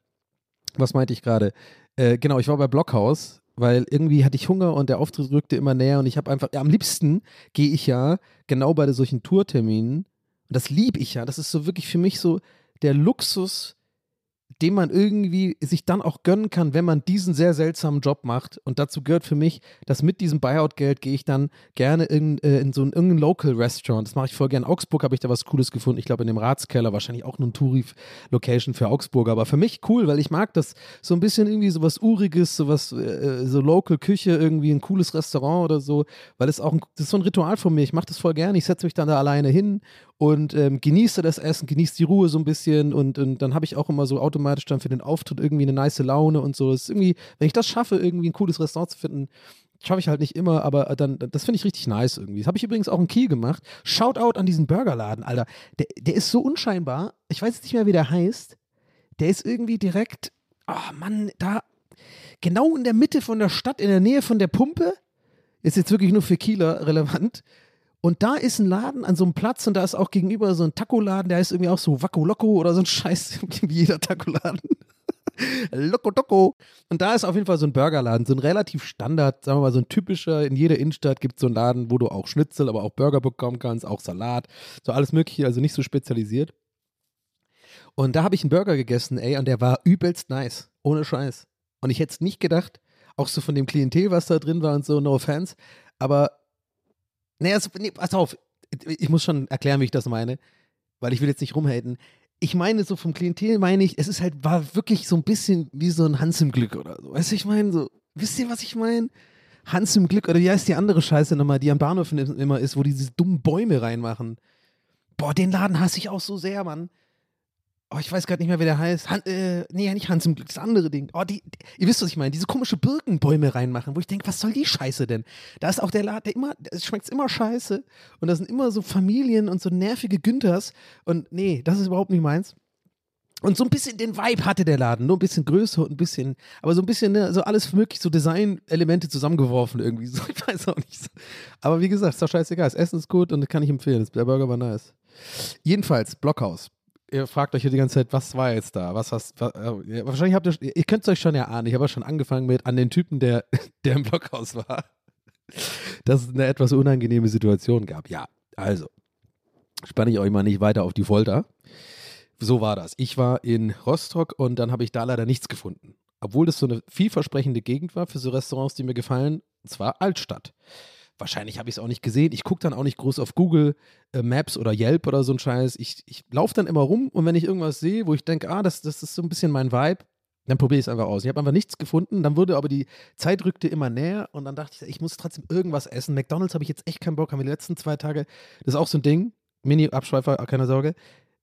was meinte ich gerade? Äh, genau, ich war bei Blockhaus, weil irgendwie hatte ich Hunger und der Auftritt rückte immer näher und ich habe einfach, ja, am liebsten gehe ich ja genau bei solchen Tourterminen und das liebe ich ja. Das ist so wirklich für mich so der Luxus, den man irgendwie sich dann auch gönnen kann, wenn man diesen sehr seltsamen Job macht. Und dazu gehört für mich, dass mit diesem Buyout-Geld gehe ich dann gerne in, äh, in so ein irgendein Local Restaurant. Das mache ich voll gerne. In Augsburg habe ich da was Cooles gefunden. Ich glaube in dem Ratskeller, wahrscheinlich auch nur ein Touri-Location für Augsburger. Aber für mich cool, weil ich mag das so ein bisschen irgendwie so was Uriges, so was, äh, so Local Küche, irgendwie ein cooles Restaurant oder so. Weil es auch ein, das ist so ein Ritual von mir. Ich mache das voll gerne. Ich setze mich dann da alleine hin und ähm, genieße das Essen, genieße die Ruhe so ein bisschen und, und dann habe ich auch immer so automatisch dann für den Auftritt irgendwie eine nice Laune und so. Es ist irgendwie, wenn ich das schaffe, irgendwie ein cooles Restaurant zu finden, schaffe ich halt nicht immer, aber dann, das finde ich richtig nice irgendwie. Das habe ich übrigens auch in Kiel gemacht. Shoutout an diesen Burgerladen, Alter. Der, der ist so unscheinbar. Ich weiß jetzt nicht mehr, wie der heißt. Der ist irgendwie direkt, oh Mann, da, genau in der Mitte von der Stadt, in der Nähe von der Pumpe. Ist jetzt wirklich nur für Kieler relevant. Und da ist ein Laden an so einem Platz und da ist auch gegenüber so ein Taco-Laden, der ist irgendwie auch so Wacko Loco oder so ein Scheiß, [laughs] wie jeder Taco-Laden. Loco Doco. Und da ist auf jeden Fall so ein Burgerladen, so ein relativ Standard, sagen wir mal, so ein typischer, in jeder Innenstadt gibt es so einen Laden, wo du auch Schnitzel, aber auch Burger bekommen kannst, auch Salat, so alles mögliche, also nicht so spezialisiert. Und da habe ich einen Burger gegessen, ey, und der war übelst nice, ohne Scheiß. Und ich hätte es nicht gedacht, auch so von dem Klientel, was da drin war und so, no offense, aber Nee, also, nee, pass auf. Ich muss schon erklären, wie ich das meine, weil ich will jetzt nicht rumhaten. Ich meine, so vom Klientel meine ich, es ist halt, war wirklich so ein bisschen wie so ein Hans im Glück oder so. Weißt du, ich meine, so, wisst ihr, was ich meine? Hans im Glück, oder wie heißt die andere Scheiße nochmal, die am Bahnhof immer ist, wo die diese dummen Bäume reinmachen. Boah, den Laden hasse ich auch so sehr, Mann. Oh, ich weiß gerade nicht mehr, wie der heißt. Han, äh, nee, nicht Hans im Glück, das andere Ding. Oh, die, die, ihr wisst, was ich meine. Diese komische Birkenbäume reinmachen, wo ich denke, was soll die Scheiße denn? Da ist auch der Laden, der immer, es schmeckt immer scheiße. Und da sind immer so Familien und so nervige Günthers. Und nee, das ist überhaupt nicht meins. Und so ein bisschen den Vibe hatte der Laden, nur ein bisschen größer und ein bisschen, aber so ein bisschen, ne, so alles möglich, so Design-Elemente zusammengeworfen irgendwie. [laughs] So, ich weiß auch nicht. Aber wie gesagt, ist doch scheißegal. Das Essen ist gut und kann ich empfehlen. Der Burger war nice. Jedenfalls, Blockhaus ihr fragt euch hier die ganze Zeit, was war jetzt da? Was hast was, äh, wahrscheinlich habt ihr, ihr könnt es euch schon erahnen. Ich habe ja schon angefangen mit an den Typen, der, [laughs] der im Blockhaus war, [laughs] dass es eine etwas unangenehme Situation gab. Ja, also spanne ich euch mal nicht weiter auf die Folter. So war das. Ich war in Rostock und dann habe ich da leider nichts gefunden. Obwohl das so eine vielversprechende Gegend war für so Restaurants, die mir gefallen, und zwar Altstadt. Wahrscheinlich habe ich es auch nicht gesehen. Ich gucke dann auch nicht groß auf Google äh, Maps oder Yelp oder so ein Scheiß. Ich, ich laufe dann immer rum und wenn ich irgendwas sehe, wo ich denke, ah, das, das ist so ein bisschen mein Vibe, dann probiere ich es einfach aus. Ich habe einfach nichts gefunden. Dann wurde aber die Zeit rückte immer näher und dann dachte ich, ich muss trotzdem irgendwas essen. McDonalds habe ich jetzt echt keinen Bock. Haben wir die letzten zwei Tage. Das ist auch so ein Ding. Mini-Abschweifer, keine Sorge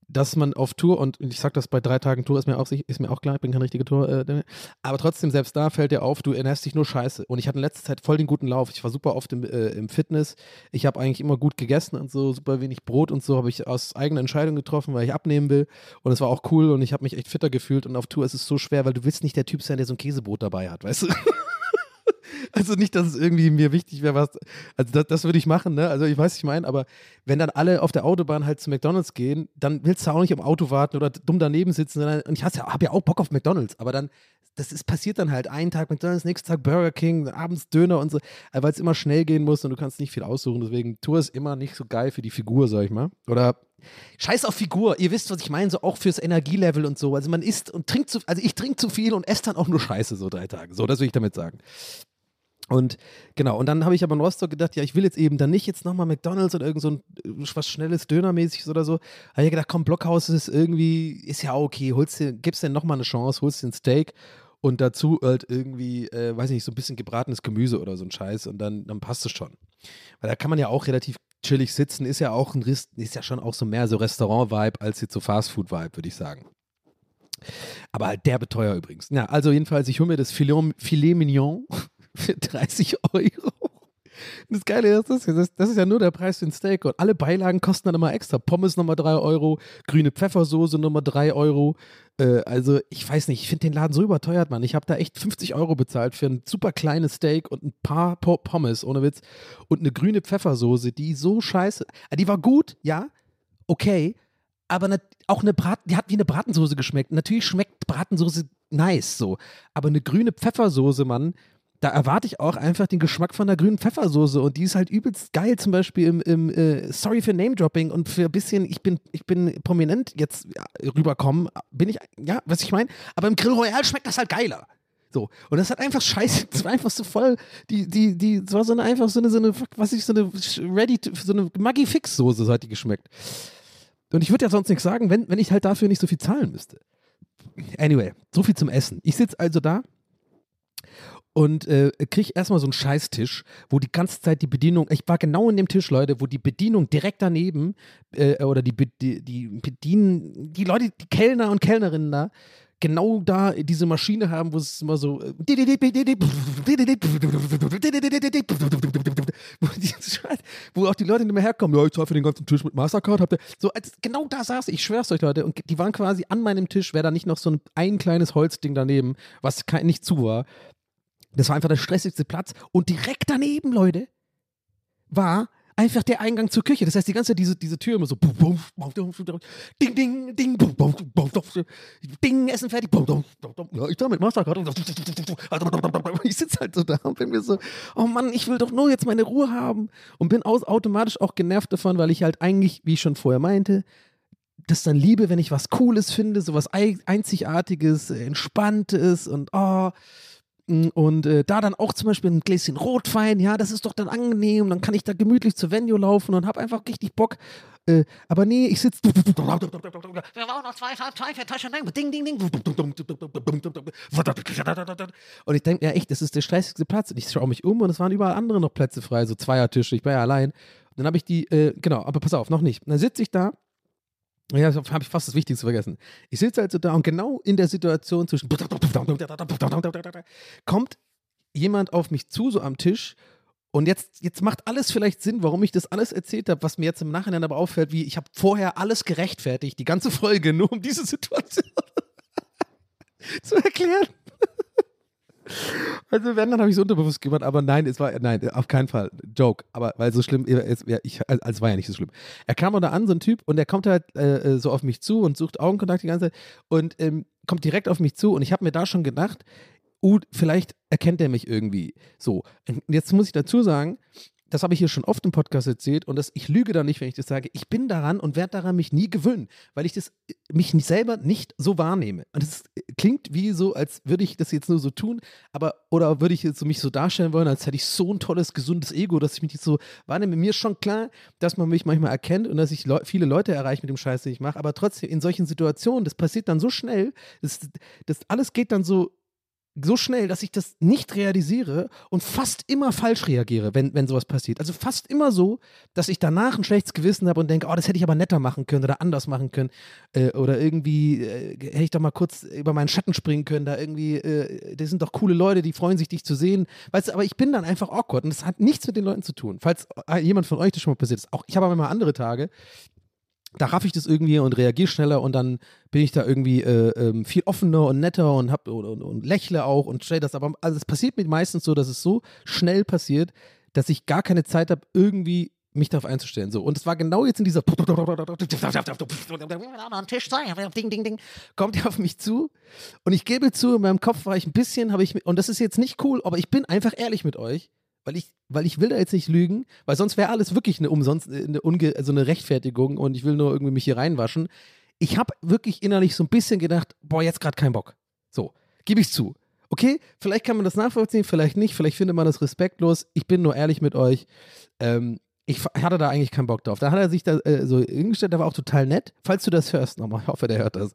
dass man auf Tour, und ich sag das bei drei Tagen Tour, ist mir auch, ist mir auch klar, ich bin kein richtiger Tour, äh, aber trotzdem, selbst da fällt dir auf, du ernährst dich nur scheiße. Und ich hatte in letzter Zeit voll den guten Lauf. Ich war super oft im, äh, im Fitness. Ich habe eigentlich immer gut gegessen und so, super wenig Brot und so habe ich aus eigener Entscheidung getroffen, weil ich abnehmen will. Und es war auch cool und ich habe mich echt fitter gefühlt. Und auf Tour ist es so schwer, weil du willst nicht der Typ sein, der so ein Käsebrot dabei hat, weißt du? [laughs] Also nicht, dass es irgendwie mir wichtig wäre, was. Also das, das würde ich machen, ne? Also ich weiß, was ich meine, aber wenn dann alle auf der Autobahn halt zu McDonalds gehen, dann willst du auch nicht im Auto warten oder dumm daneben sitzen. Sondern, und ich habe ja auch Bock auf McDonalds, aber dann, das ist passiert dann halt. Einen Tag McDonalds, nächsten Tag Burger King, abends Döner und so, weil es immer schnell gehen muss und du kannst nicht viel aussuchen. Deswegen Tour ist immer nicht so geil für die Figur, sag ich mal. Oder Scheiß auf Figur, ihr wisst, was ich meine, so auch fürs Energielevel und so. Also man isst und trinkt zu, also ich trinke zu viel und esse dann auch nur Scheiße so drei Tage. So, das will ich damit sagen. Und genau, und dann habe ich aber in Rostock gedacht, ja, ich will jetzt eben dann nicht jetzt nochmal McDonalds oder irgend so ein äh, was Schnelles, Dönermäßiges oder so. Habe ich gedacht, komm, Blockhaus ist irgendwie, ist ja okay, holst dir, gibst dir nochmal eine Chance, holst dir ein Steak und dazu halt irgendwie, äh, weiß nicht, so ein bisschen gebratenes Gemüse oder so ein Scheiß und dann, dann passt es schon. Weil da kann man ja auch relativ chillig sitzen, ist ja auch ein Rist, ist ja schon auch so mehr so Restaurant-Vibe als jetzt so Fast-Food-Vibe, würde ich sagen. Aber halt der beteuer übrigens. Ja, also jedenfalls, ich hole mir das Filet, Filet Mignon für 30 Euro. Das Geile ist, das, das, das ist ja nur der Preis für ein Steak und alle Beilagen kosten dann immer extra. Pommes nochmal 3 Euro, grüne Pfeffersoße nochmal 3 Euro. Äh, also ich weiß nicht, ich finde den Laden so überteuert, Mann. Ich habe da echt 50 Euro bezahlt für ein super kleines Steak und ein paar Pommes, ohne Witz. Und eine grüne Pfeffersoße, die so scheiße. Ah, die war gut, ja, okay, aber auch eine Braten, die hat wie eine Bratensoße geschmeckt. Natürlich schmeckt Bratensoße nice so, aber eine grüne Pfeffersoße, Mann, da erwarte ich auch einfach den Geschmack von der grünen Pfeffersoße und die ist halt übelst geil, zum Beispiel im, im äh, Sorry für Name-Dropping und für ein bisschen, ich bin, ich bin prominent jetzt rüberkommen, bin ich, ja, was ich meine, aber im Grill Royal schmeckt das halt geiler. So. Und das hat einfach [laughs] scheiße, das war einfach so voll, die, die, die, es war so eine, einfach so eine, so eine, was ich, so eine Ready, so eine Maggi-Fix-Soße, so hat die geschmeckt. Und ich würde ja sonst nichts sagen, wenn, wenn ich halt dafür nicht so viel zahlen müsste. Anyway, so viel zum Essen. Ich sitze also da und äh, kriege erstmal so einen Scheißtisch, wo die ganze Zeit die Bedienung, ich war genau in dem Tisch, Leute, wo die Bedienung direkt daneben äh, oder die, die, die bedienen, die Leute, die Kellner und Kellnerinnen da, genau da diese Maschine haben, wo es immer so wo auch die Leute nicht mehr herkommen, ja, ich zahle für den ganzen Tisch mit Mastercard, habt ihr, so, genau da saß ich, ich schwör's euch, Leute, und die waren quasi an meinem Tisch, wäre da nicht noch so ein, ein kleines Holzding daneben, was kein, nicht zu war, das war einfach der stressigste Platz. Und direkt daneben, Leute, war einfach der Eingang zur Küche. Das heißt, die ganze Zeit diese, diese Tür immer so ding, ding, ding, ding, Essen fertig. Ich Mastercard. Ich sitze halt so da und bin mir so, oh Mann, ich will doch nur jetzt meine Ruhe haben. Und bin aus, automatisch auch genervt davon, weil ich halt eigentlich, wie ich schon vorher meinte, das dann liebe, wenn ich was Cooles finde, so was Einzigartiges, Entspanntes und oh, Mm, und äh, da dann auch zum Beispiel ein Gläschen Rotwein, ja, das ist doch dann angenehm. Dann kann ich da gemütlich zur Venue laufen und habe einfach richtig Bock, äh, aber nee, ich sitze. [laughs] Wir brauchen noch zwei, zwei, vier Taschen. Ding, ding, ding. Und ich denke, ja echt, das ist der stressigste Platz. Und ich schaue mich um und es waren überall andere noch Plätze frei, so Zweiertische. Ich war ja allein. Und dann habe ich die, äh, genau, aber pass auf, noch nicht. Und dann sitze ich da ja, habe ich fast das Wichtigste vergessen. Ich sitze also da und genau in der Situation zwischen kommt jemand auf mich zu, so am Tisch. Und jetzt, jetzt macht alles vielleicht Sinn, warum ich das alles erzählt habe, was mir jetzt im Nachhinein aber auffällt, wie ich habe vorher alles gerechtfertigt, die ganze Folge, nur um diese Situation [laughs] zu erklären. Also wenn, dann habe ich es unterbewusst gemacht, aber nein, es war, nein, auf keinen Fall. Joke. Aber weil so schlimm, es, ja, ich, also es war ja nicht so schlimm. Er kam da an, so ein Typ, und er kommt halt äh, so auf mich zu und sucht Augenkontakt die ganze Zeit und ähm, kommt direkt auf mich zu und ich habe mir da schon gedacht, uh, vielleicht erkennt er mich irgendwie. So. Und jetzt muss ich dazu sagen, das habe ich hier schon oft im Podcast erzählt und das, ich lüge da nicht, wenn ich das sage. Ich bin daran und werde daran mich nie gewöhnen, weil ich das mich selber nicht so wahrnehme. Und es klingt wie so, als würde ich das jetzt nur so tun, aber oder würde ich jetzt so mich so darstellen wollen, als hätte ich so ein tolles, gesundes Ego, dass ich mich nicht so wahrnehme. Mir ist schon klar, dass man mich manchmal erkennt und dass ich le viele Leute erreiche mit dem Scheiß, den ich mache, aber trotzdem in solchen Situationen, das passiert dann so schnell, das, das alles geht dann so so schnell, dass ich das nicht realisiere und fast immer falsch reagiere, wenn, wenn sowas passiert. Also fast immer so, dass ich danach ein schlechtes Gewissen habe und denke, oh, das hätte ich aber netter machen können oder anders machen können. Äh, oder irgendwie äh, hätte ich doch mal kurz über meinen Schatten springen können. Da irgendwie, äh, das sind doch coole Leute, die freuen sich, dich zu sehen. Weißt du, aber ich bin dann einfach awkward und das hat nichts mit den Leuten zu tun. Falls äh, jemand von euch das schon mal passiert ist. Auch ich habe aber mal andere Tage, da raff ich das irgendwie und reagiere schneller und dann bin ich da irgendwie äh, ähm, viel offener und netter und, hab, und, und, und lächle auch und stell das aber. Also es passiert mir meistens so, dass es so schnell passiert, dass ich gar keine Zeit habe, irgendwie mich darauf einzustellen. So. Und es war genau jetzt in dieser Tisch Ding, Ding, Ding, kommt er auf mich zu und ich gebe zu, in meinem Kopf war ich ein bisschen, habe ich, und das ist jetzt nicht cool, aber ich bin einfach ehrlich mit euch weil ich, weil ich will da jetzt nicht lügen, weil sonst wäre alles wirklich eine umsonst, eine, Unge also eine Rechtfertigung und ich will nur irgendwie mich hier reinwaschen. Ich habe wirklich innerlich so ein bisschen gedacht, boah, jetzt gerade keinen Bock. So, gebe ich zu. Okay, vielleicht kann man das nachvollziehen, vielleicht nicht, vielleicht findet man das respektlos. Ich bin nur ehrlich mit euch. Ähm, ich hatte da eigentlich keinen Bock drauf. Da hat er sich da äh, so hingestellt, der war auch total nett. Falls du das hörst, nochmal, ich hoffe, der hört das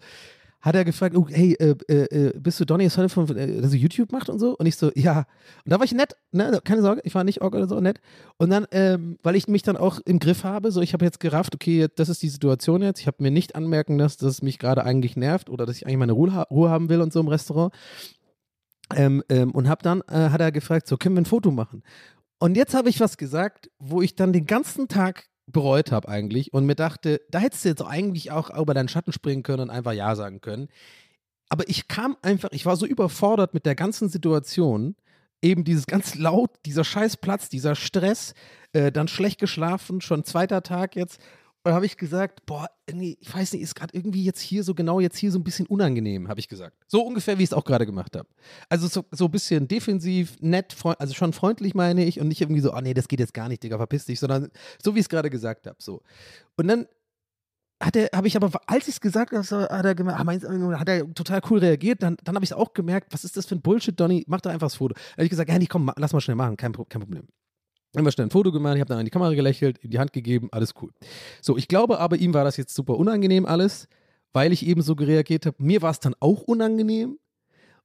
hat er gefragt, oh, hey, äh, äh, äh bist du Donny Sonne von, äh, YouTube macht und so? Und ich so, ja. Und da war ich nett, ne? keine Sorge, ich war nicht awkward oder so, nett. Und dann, ähm, weil ich mich dann auch im Griff habe, so ich habe jetzt gerafft, okay, das ist die Situation jetzt. Ich habe mir nicht anmerken lassen, dass es mich gerade eigentlich nervt oder dass ich eigentlich meine Ruhe, Ruhe haben will und so im Restaurant. Ähm, ähm, und hab dann, äh, hat er gefragt, so, können wir ein Foto machen? Und jetzt habe ich was gesagt, wo ich dann den ganzen Tag bereut habe eigentlich und mir dachte, da hättest du jetzt eigentlich auch über deinen Schatten springen können und einfach Ja sagen können. Aber ich kam einfach, ich war so überfordert mit der ganzen Situation, eben dieses ganz laut, dieser Scheißplatz, dieser Stress, äh, dann schlecht geschlafen, schon zweiter Tag jetzt und habe ich gesagt, boah, irgendwie, ich weiß nicht, ist gerade irgendwie jetzt hier so genau jetzt hier so ein bisschen unangenehm, habe ich gesagt. So ungefähr, wie ich es auch gerade gemacht habe. Also so, so ein bisschen defensiv, nett, also schon freundlich meine ich und nicht irgendwie so, oh nee, das geht jetzt gar nicht, Digga, verpiss dich, sondern so, wie ich es gerade gesagt habe. So. Und dann hat er, habe ich aber, als ich es gesagt habe, hat er, gemacht, hat er total cool reagiert. Dann, dann habe ich auch gemerkt, was ist das für ein Bullshit, Donny? Mach da einfach das Foto. Dann habe ich gesagt, ja, nee, komm, lass mal schnell machen, kein, kein Problem. Wir schnell ein Foto gemacht, ich habe dann an die Kamera gelächelt, in die Hand gegeben, alles cool. So, ich glaube aber, ihm war das jetzt super unangenehm alles, weil ich eben so reagiert habe. Mir war es dann auch unangenehm,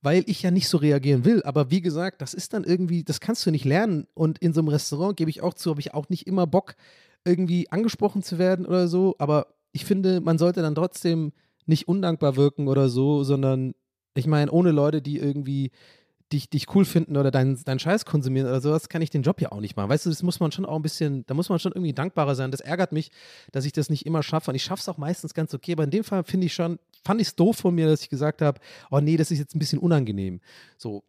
weil ich ja nicht so reagieren will. Aber wie gesagt, das ist dann irgendwie, das kannst du nicht lernen. Und in so einem Restaurant gebe ich auch zu, habe ich auch nicht immer Bock, irgendwie angesprochen zu werden oder so. Aber ich finde, man sollte dann trotzdem nicht undankbar wirken oder so, sondern ich meine, ohne Leute, die irgendwie dich, dich cool finden oder deinen dein Scheiß konsumieren oder sowas, kann ich den Job ja auch nicht machen. Weißt du, das muss man schon auch ein bisschen, da muss man schon irgendwie dankbarer sein. Das ärgert mich, dass ich das nicht immer schaffe. Und ich schaffe es auch meistens ganz okay. Aber in dem Fall finde ich schon, fand ich es doof von mir, dass ich gesagt habe, oh nee, das ist jetzt ein bisschen unangenehm. So,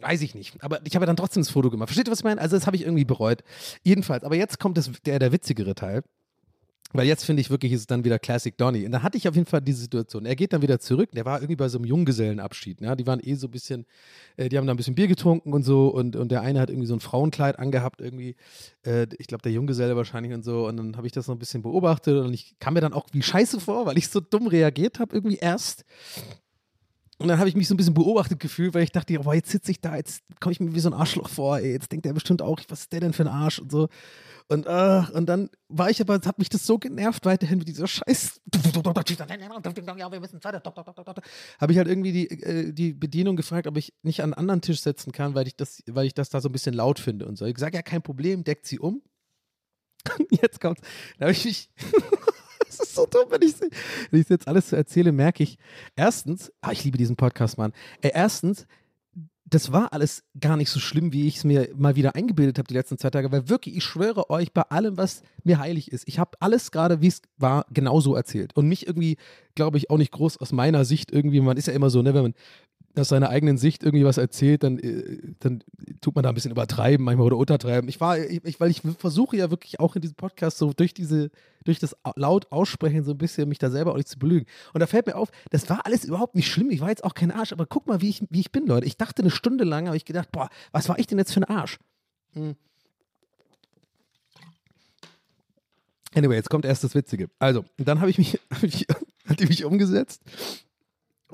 weiß ich nicht. Aber ich habe dann trotzdem das Foto gemacht. Versteht ihr, was ich meine? Also, das habe ich irgendwie bereut. Jedenfalls, aber jetzt kommt das, der, der witzigere Teil. Weil jetzt finde ich wirklich, ist es dann wieder Classic Donny. Und da hatte ich auf jeden Fall diese Situation. Er geht dann wieder zurück. Der war irgendwie bei so einem Junggesellenabschied. Ne? Die waren eh so ein bisschen, äh, die haben da ein bisschen Bier getrunken und so. Und, und der eine hat irgendwie so ein Frauenkleid angehabt, irgendwie. Äh, ich glaube, der Junggeselle wahrscheinlich und so. Und dann habe ich das noch ein bisschen beobachtet. Und ich kam mir dann auch wie scheiße vor, weil ich so dumm reagiert habe, irgendwie erst. Und dann habe ich mich so ein bisschen beobachtet gefühlt, weil ich dachte, oh, jetzt sitze ich da, jetzt komme ich mir wie so ein Arschloch vor, ey. Jetzt denkt er bestimmt auch, was ist der denn für ein Arsch und so. Und, äh, und dann war ich aber, hat mich das so genervt weiterhin mit dieser Scheiß. Habe ich halt irgendwie die, äh, die Bedienung gefragt, ob ich nicht an einen anderen Tisch setzen kann, weil ich das, weil ich das da so ein bisschen laut finde und so. Ich sage ja kein Problem, deckt sie um. Jetzt kommt's. Da habe ich mich. [laughs] Das ist so dumm, wenn ich, ich jetzt alles so erzähle, merke ich. Erstens, ah, ich liebe diesen Podcast, Mann. Äh, erstens, das war alles gar nicht so schlimm, wie ich es mir mal wieder eingebildet habe die letzten zwei Tage, weil wirklich, ich schwöre euch, bei allem, was mir heilig ist, ich habe alles gerade, wie es war, genauso erzählt. Und mich irgendwie, glaube ich, auch nicht groß aus meiner Sicht irgendwie, man ist ja immer so, ne, wenn man aus seiner eigenen Sicht irgendwie was erzählt, dann, äh, dann tut man da ein bisschen übertreiben manchmal oder untertreiben. Ich war, ich, weil ich versuche ja wirklich auch in diesem Podcast so durch diese, durch das laut Aussprechen so ein bisschen mich da selber auch nicht zu belügen. Und da fällt mir auf, das war alles überhaupt nicht schlimm. Ich war jetzt auch kein Arsch, aber guck mal, wie ich, wie ich bin, Leute. Ich dachte eine Stunde lang, habe ich gedacht, boah, was war ich denn jetzt für ein Arsch? Hm. Anyway, jetzt kommt erst das Witzige. Also, dann habe ich mich, [laughs] hat die mich umgesetzt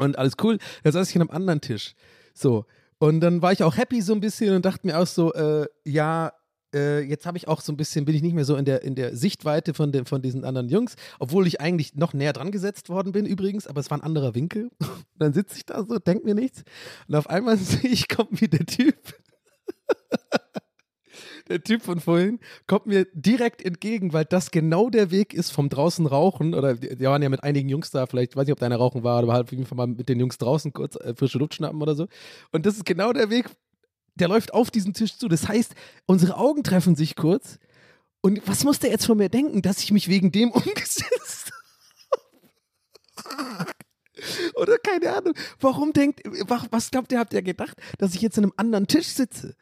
und alles cool. Da saß ich an einem anderen Tisch. So. Und dann war ich auch happy so ein bisschen und dachte mir auch so, äh, ja, äh, jetzt habe ich auch so ein bisschen, bin ich nicht mehr so in der, in der Sichtweite von, dem, von diesen anderen Jungs, obwohl ich eigentlich noch näher dran gesetzt worden bin übrigens, aber es war ein anderer Winkel. [laughs] dann sitze ich da so, denke mir nichts und auf einmal [laughs] sehe ich, kommt wie der Typ. [laughs] der Typ von vorhin kommt mir direkt entgegen, weil das genau der Weg ist vom draußen rauchen. Oder die waren ja mit einigen Jungs da, vielleicht weiß nicht, ob deiner rauchen war, aber halt auf jeden Fall mal mit den Jungs draußen kurz äh, frische Luft schnappen oder so. Und das ist genau der Weg, der läuft auf diesen Tisch zu. Das heißt, unsere Augen treffen sich kurz. Und was muss der jetzt von mir denken, dass ich mich wegen dem [laughs] umgesetzt habe? Oder keine Ahnung. Warum denkt, was glaubt ihr, habt ihr gedacht, dass ich jetzt an einem anderen Tisch sitze?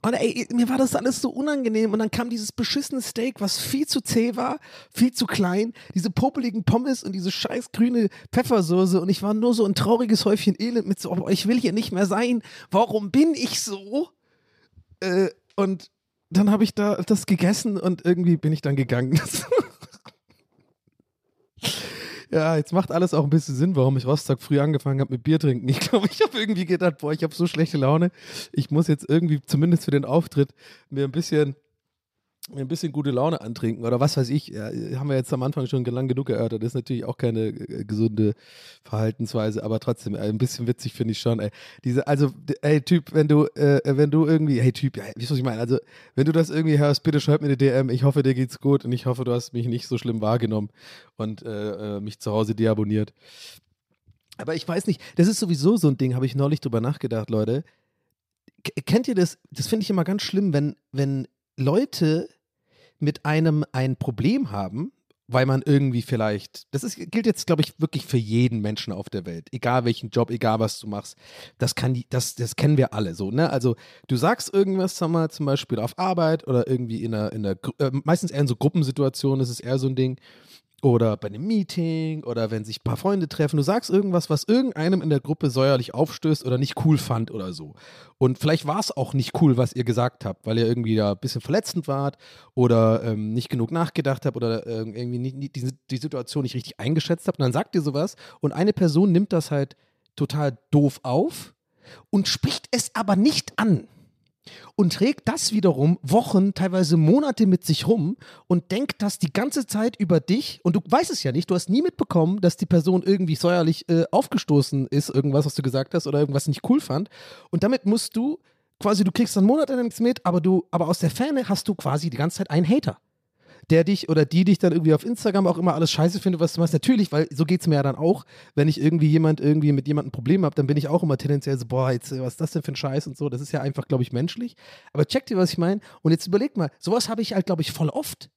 Und ey, mir war das alles so unangenehm. Und dann kam dieses beschissene Steak, was viel zu zäh war, viel zu klein, diese popeligen Pommes und diese scheiß grüne Pfeffersoße. Und ich war nur so ein trauriges Häufchen Elend mit so, oh, ich will hier nicht mehr sein. Warum bin ich so? Äh, und dann habe ich da das gegessen und irgendwie bin ich dann gegangen. [laughs] Ja, jetzt macht alles auch ein bisschen Sinn, warum ich Rostock früh angefangen habe mit Bier trinken. Ich glaube, ich habe irgendwie gedacht, boah, ich habe so schlechte Laune. Ich muss jetzt irgendwie zumindest für den Auftritt mir ein bisschen ein bisschen gute Laune antrinken oder was weiß ich, ja, haben wir jetzt am Anfang schon lang genug erörtert. Das ist natürlich auch keine äh, gesunde Verhaltensweise, aber trotzdem äh, ein bisschen witzig finde ich schon. Ey. Diese, also, ey Typ, wenn du, äh, wenn du irgendwie, hey Typ, ja, wie soll ich meinen? Also, wenn du das irgendwie hörst, bitte schreib mir eine DM. Ich hoffe, dir geht's gut und ich hoffe, du hast mich nicht so schlimm wahrgenommen und äh, äh mich zu Hause deabonniert. Aber ich weiß nicht, das ist sowieso so ein Ding, habe ich neulich drüber nachgedacht, Leute. K kennt ihr das? Das finde ich immer ganz schlimm, wenn, wenn Leute mit einem ein Problem haben, weil man irgendwie vielleicht, das ist, gilt jetzt, glaube ich, wirklich für jeden Menschen auf der Welt, egal welchen Job, egal was du machst, das kann, das, das kennen wir alle so, ne? Also du sagst irgendwas, sag mal, zum Beispiel auf Arbeit oder irgendwie in einer, in einer äh, meistens eher in so Gruppensituationen ist es eher so ein Ding, oder bei einem Meeting oder wenn sich ein paar Freunde treffen, du sagst irgendwas, was irgendeinem in der Gruppe säuerlich aufstößt oder nicht cool fand oder so. Und vielleicht war es auch nicht cool, was ihr gesagt habt, weil ihr irgendwie da ein bisschen verletzend wart oder ähm, nicht genug nachgedacht habt oder äh, irgendwie nicht, nicht, die, die Situation nicht richtig eingeschätzt habt. Und dann sagt ihr sowas und eine Person nimmt das halt total doof auf und spricht es aber nicht an und trägt das wiederum Wochen, teilweise Monate mit sich rum und denkt das die ganze Zeit über dich. Und du weißt es ja nicht, du hast nie mitbekommen, dass die Person irgendwie säuerlich äh, aufgestoßen ist, irgendwas, was du gesagt hast oder irgendwas nicht cool fand. Und damit musst du quasi, du kriegst dann Monate nichts mit, aber du, aber aus der Ferne hast du quasi die ganze Zeit einen Hater der dich oder die dich dann irgendwie auf Instagram auch immer alles scheiße findet, was du machst. Natürlich, weil so geht es mir ja dann auch, wenn ich irgendwie jemand irgendwie mit jemandem ein Problem habe, dann bin ich auch immer tendenziell so, boah, jetzt, was ist das denn für ein Scheiß und so. Das ist ja einfach, glaube ich, menschlich. Aber check dir, was ich meine. Und jetzt überleg mal, sowas habe ich halt, glaube ich, voll oft.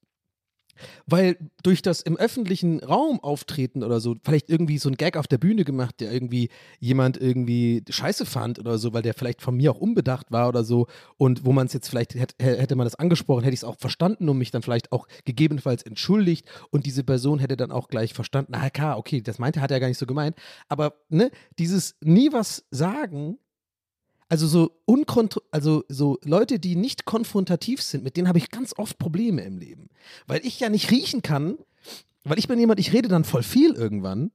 Weil durch das im öffentlichen Raum auftreten oder so, vielleicht irgendwie so ein Gag auf der Bühne gemacht, der irgendwie jemand irgendwie scheiße fand oder so, weil der vielleicht von mir auch unbedacht war oder so und wo man es jetzt vielleicht, hätte, hätte man das angesprochen, hätte ich es auch verstanden und mich dann vielleicht auch gegebenenfalls entschuldigt und diese Person hätte dann auch gleich verstanden, na klar, okay, das meinte, hat er gar nicht so gemeint, aber ne, dieses nie was sagen also so also so Leute, die nicht konfrontativ sind, mit denen habe ich ganz oft Probleme im Leben, weil ich ja nicht riechen kann, weil ich bin jemand, ich rede dann voll viel irgendwann